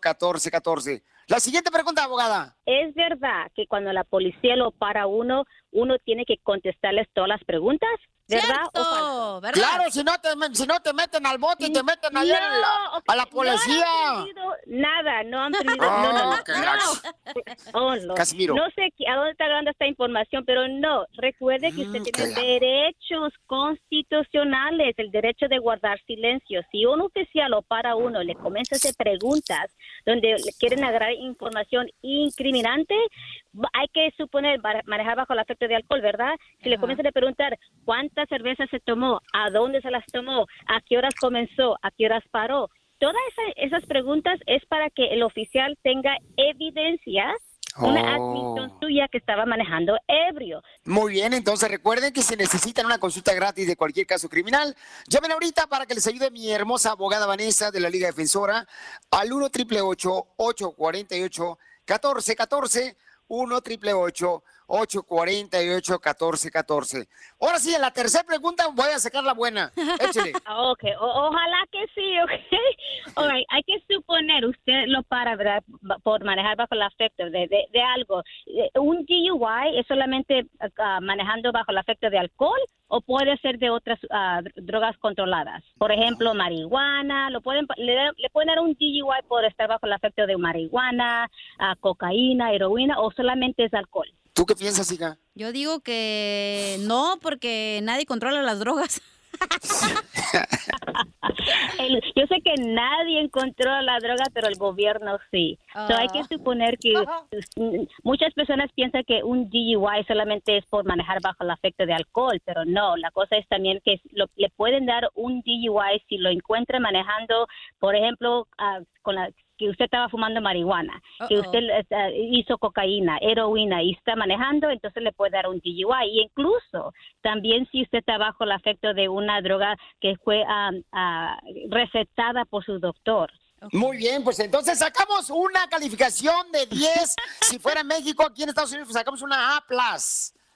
1414 La siguiente pregunta, abogada. ¿Es verdad que cuando la policía lo para uno, uno tiene que contestarles todas las preguntas? ¿Verdad o falso? Claro, si no te, si no te meten al bote y te meten allá a la- ok, a la no policía. han perdido nada, no han perdido. Ah, no, no, no, no. Oh, no. Casimiro. No sé a dónde está dando esta información, pero no. Recuerde que usted Mm, tiene qué derechos constitucionales, el derecho de guardar silencio. Si un lo para uno, le comienza a hacer preguntas donde le quieren agarrar información incriminante, hay que suponer manejar bajo el efecto de alcohol, ¿verdad? Si le comienzan a preguntar cuántas cervezas se tomó, a dónde se las tomó, a qué horas comenzó, a qué horas paró. Todas esa- esas preguntas es para que el oficial tenga evidencia, una admisión oh. suya que estaba manejando ebrio. Muy bien, entonces recuerden que si necesitan una consulta gratis de cualquier caso criminal, llamen ahorita para que les ayude mi hermosa abogada Vanessa de la Liga Defensora al 1 888 848 1414 1 888 848-1414. Ahora sí, en la tercera pregunta voy a sacar la buena. [LAUGHS] Échale. Ah, ok, ojalá que sí, [LAUGHS] ok. All. Hay que suponer, usted lo para por manejar bajo el afecto de, de, algo. Eh, ¿Un DUI es solamente ah, manejando bajo el afecto de alcohol o puede ser de otras uh, drogas controladas? Por ejemplo, marihuana, lo pueden, le, le, pueden dar un DUI por estar bajo el afecto de marihuana, uh, cocaína, heroína o solamente es alcohol. ¿Tú qué piensas, hija? Yo digo que no, porque nadie controla las drogas. [LAUGHS] El- yo sé que nadie encontró la droga, pero el gobierno sí. So, hay que suponer que muchas personas piensan que un DUI solamente es por manejar bajo el efecto de alcohol, pero no. La cosa es también que lo- le pueden dar un DUI si lo encuentran manejando, por ejemplo, ah, con la que usted estaba fumando marihuana, que Uh-oh. usted eh, hizo cocaína, heroína y está manejando, entonces le puede dar un DUI. Y incluso también si usted está bajo el efecto de una droga que fue ah, recetada por su doctor. Muy bien, pues entonces sacamos una calificación de 10. [LAUGHS] si fuera en México, aquí en Estados Unidos, pues sacamos una A+.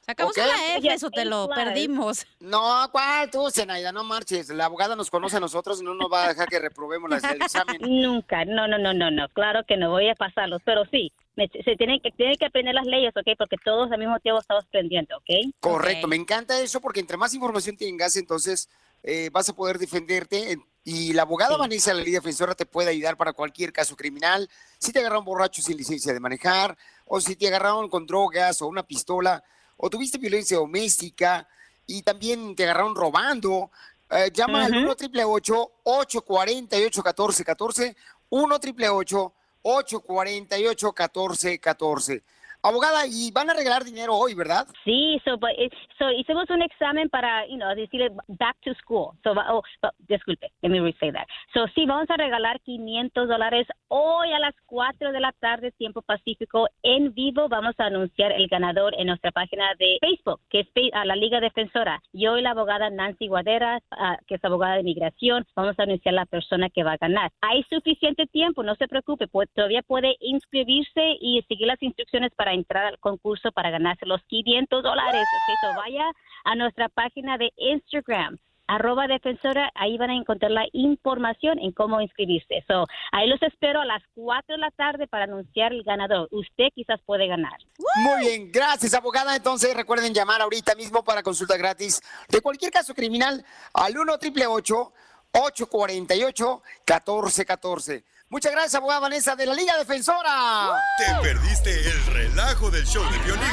Sacamos ¿ok? una F, eso te lo perdimos. No, ¿cuál tú, Zenaida? No marches. La abogada nos conoce a nosotros y no nos va a dejar que reprobemos las- el examen. [LAUGHS] Nunca, no, no, no, no, no, claro que no voy a pasarlos, pero sí, me- se tienen que, tienen que aprender las leyes, ¿ok? Porque todos al mismo tiempo estamos aprendiendo, ¿ok? Correcto, me encanta eso porque entre más información tengas, entonces eh, vas a poder defenderte. Y la abogada Vanessa, la ley defensora, te puede ayudar para cualquier caso criminal. Si te agarraron borracho sin licencia de manejar, o si te agarraron con drogas o una pistola, o tuviste violencia doméstica y también te agarraron robando, eh, llama al Ujú. 1 888 848 1414 1 888 848 1414 Abogada, y van a regalar dinero hoy, ¿verdad? Sí, so, but so hicimos un examen para, you know, decirle back to school. So, oh, disculpe, let me re-say that. So, sí, vamos a regalar 500 dólares hoy a las 4 de la tarde, tiempo pacífico, en vivo. Vamos a anunciar el ganador en nuestra página de Facebook, que es a la Liga Defensora. Yo y la abogada Nancy Guadera, ah, que es abogada de inmigración, vamos a anunciar la persona que va a ganar. Hay suficiente tiempo, no se preocupe, pues, todavía puede inscribirse y seguir las instrucciones para entrar al concurso para ganarse los 500 dólares. Ok, so vaya a nuestra página de Instagram arroba defensora, ahí van a encontrar la información en cómo inscribirse. So, ahí los espero a las 4 de la tarde para anunciar el ganador. Usted quizás puede ganar. Muy bien, gracias abogada. Entonces recuerden llamar ahorita mismo para consulta gratis de cualquier caso criminal al 1 888 848 1414 Muchas gracias, abogada Vanessa de la Liga Defensora. Te perdiste el relajo del show de violín.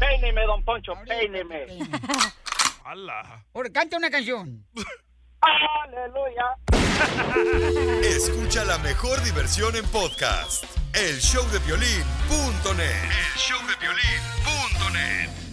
Peíneme, don Poncho, peíneme. [LAUGHS] Ahora, canta una canción. [LAUGHS] Aleluya. Escucha la mejor diversión en podcast. El show de violín.net. El show de violín.net.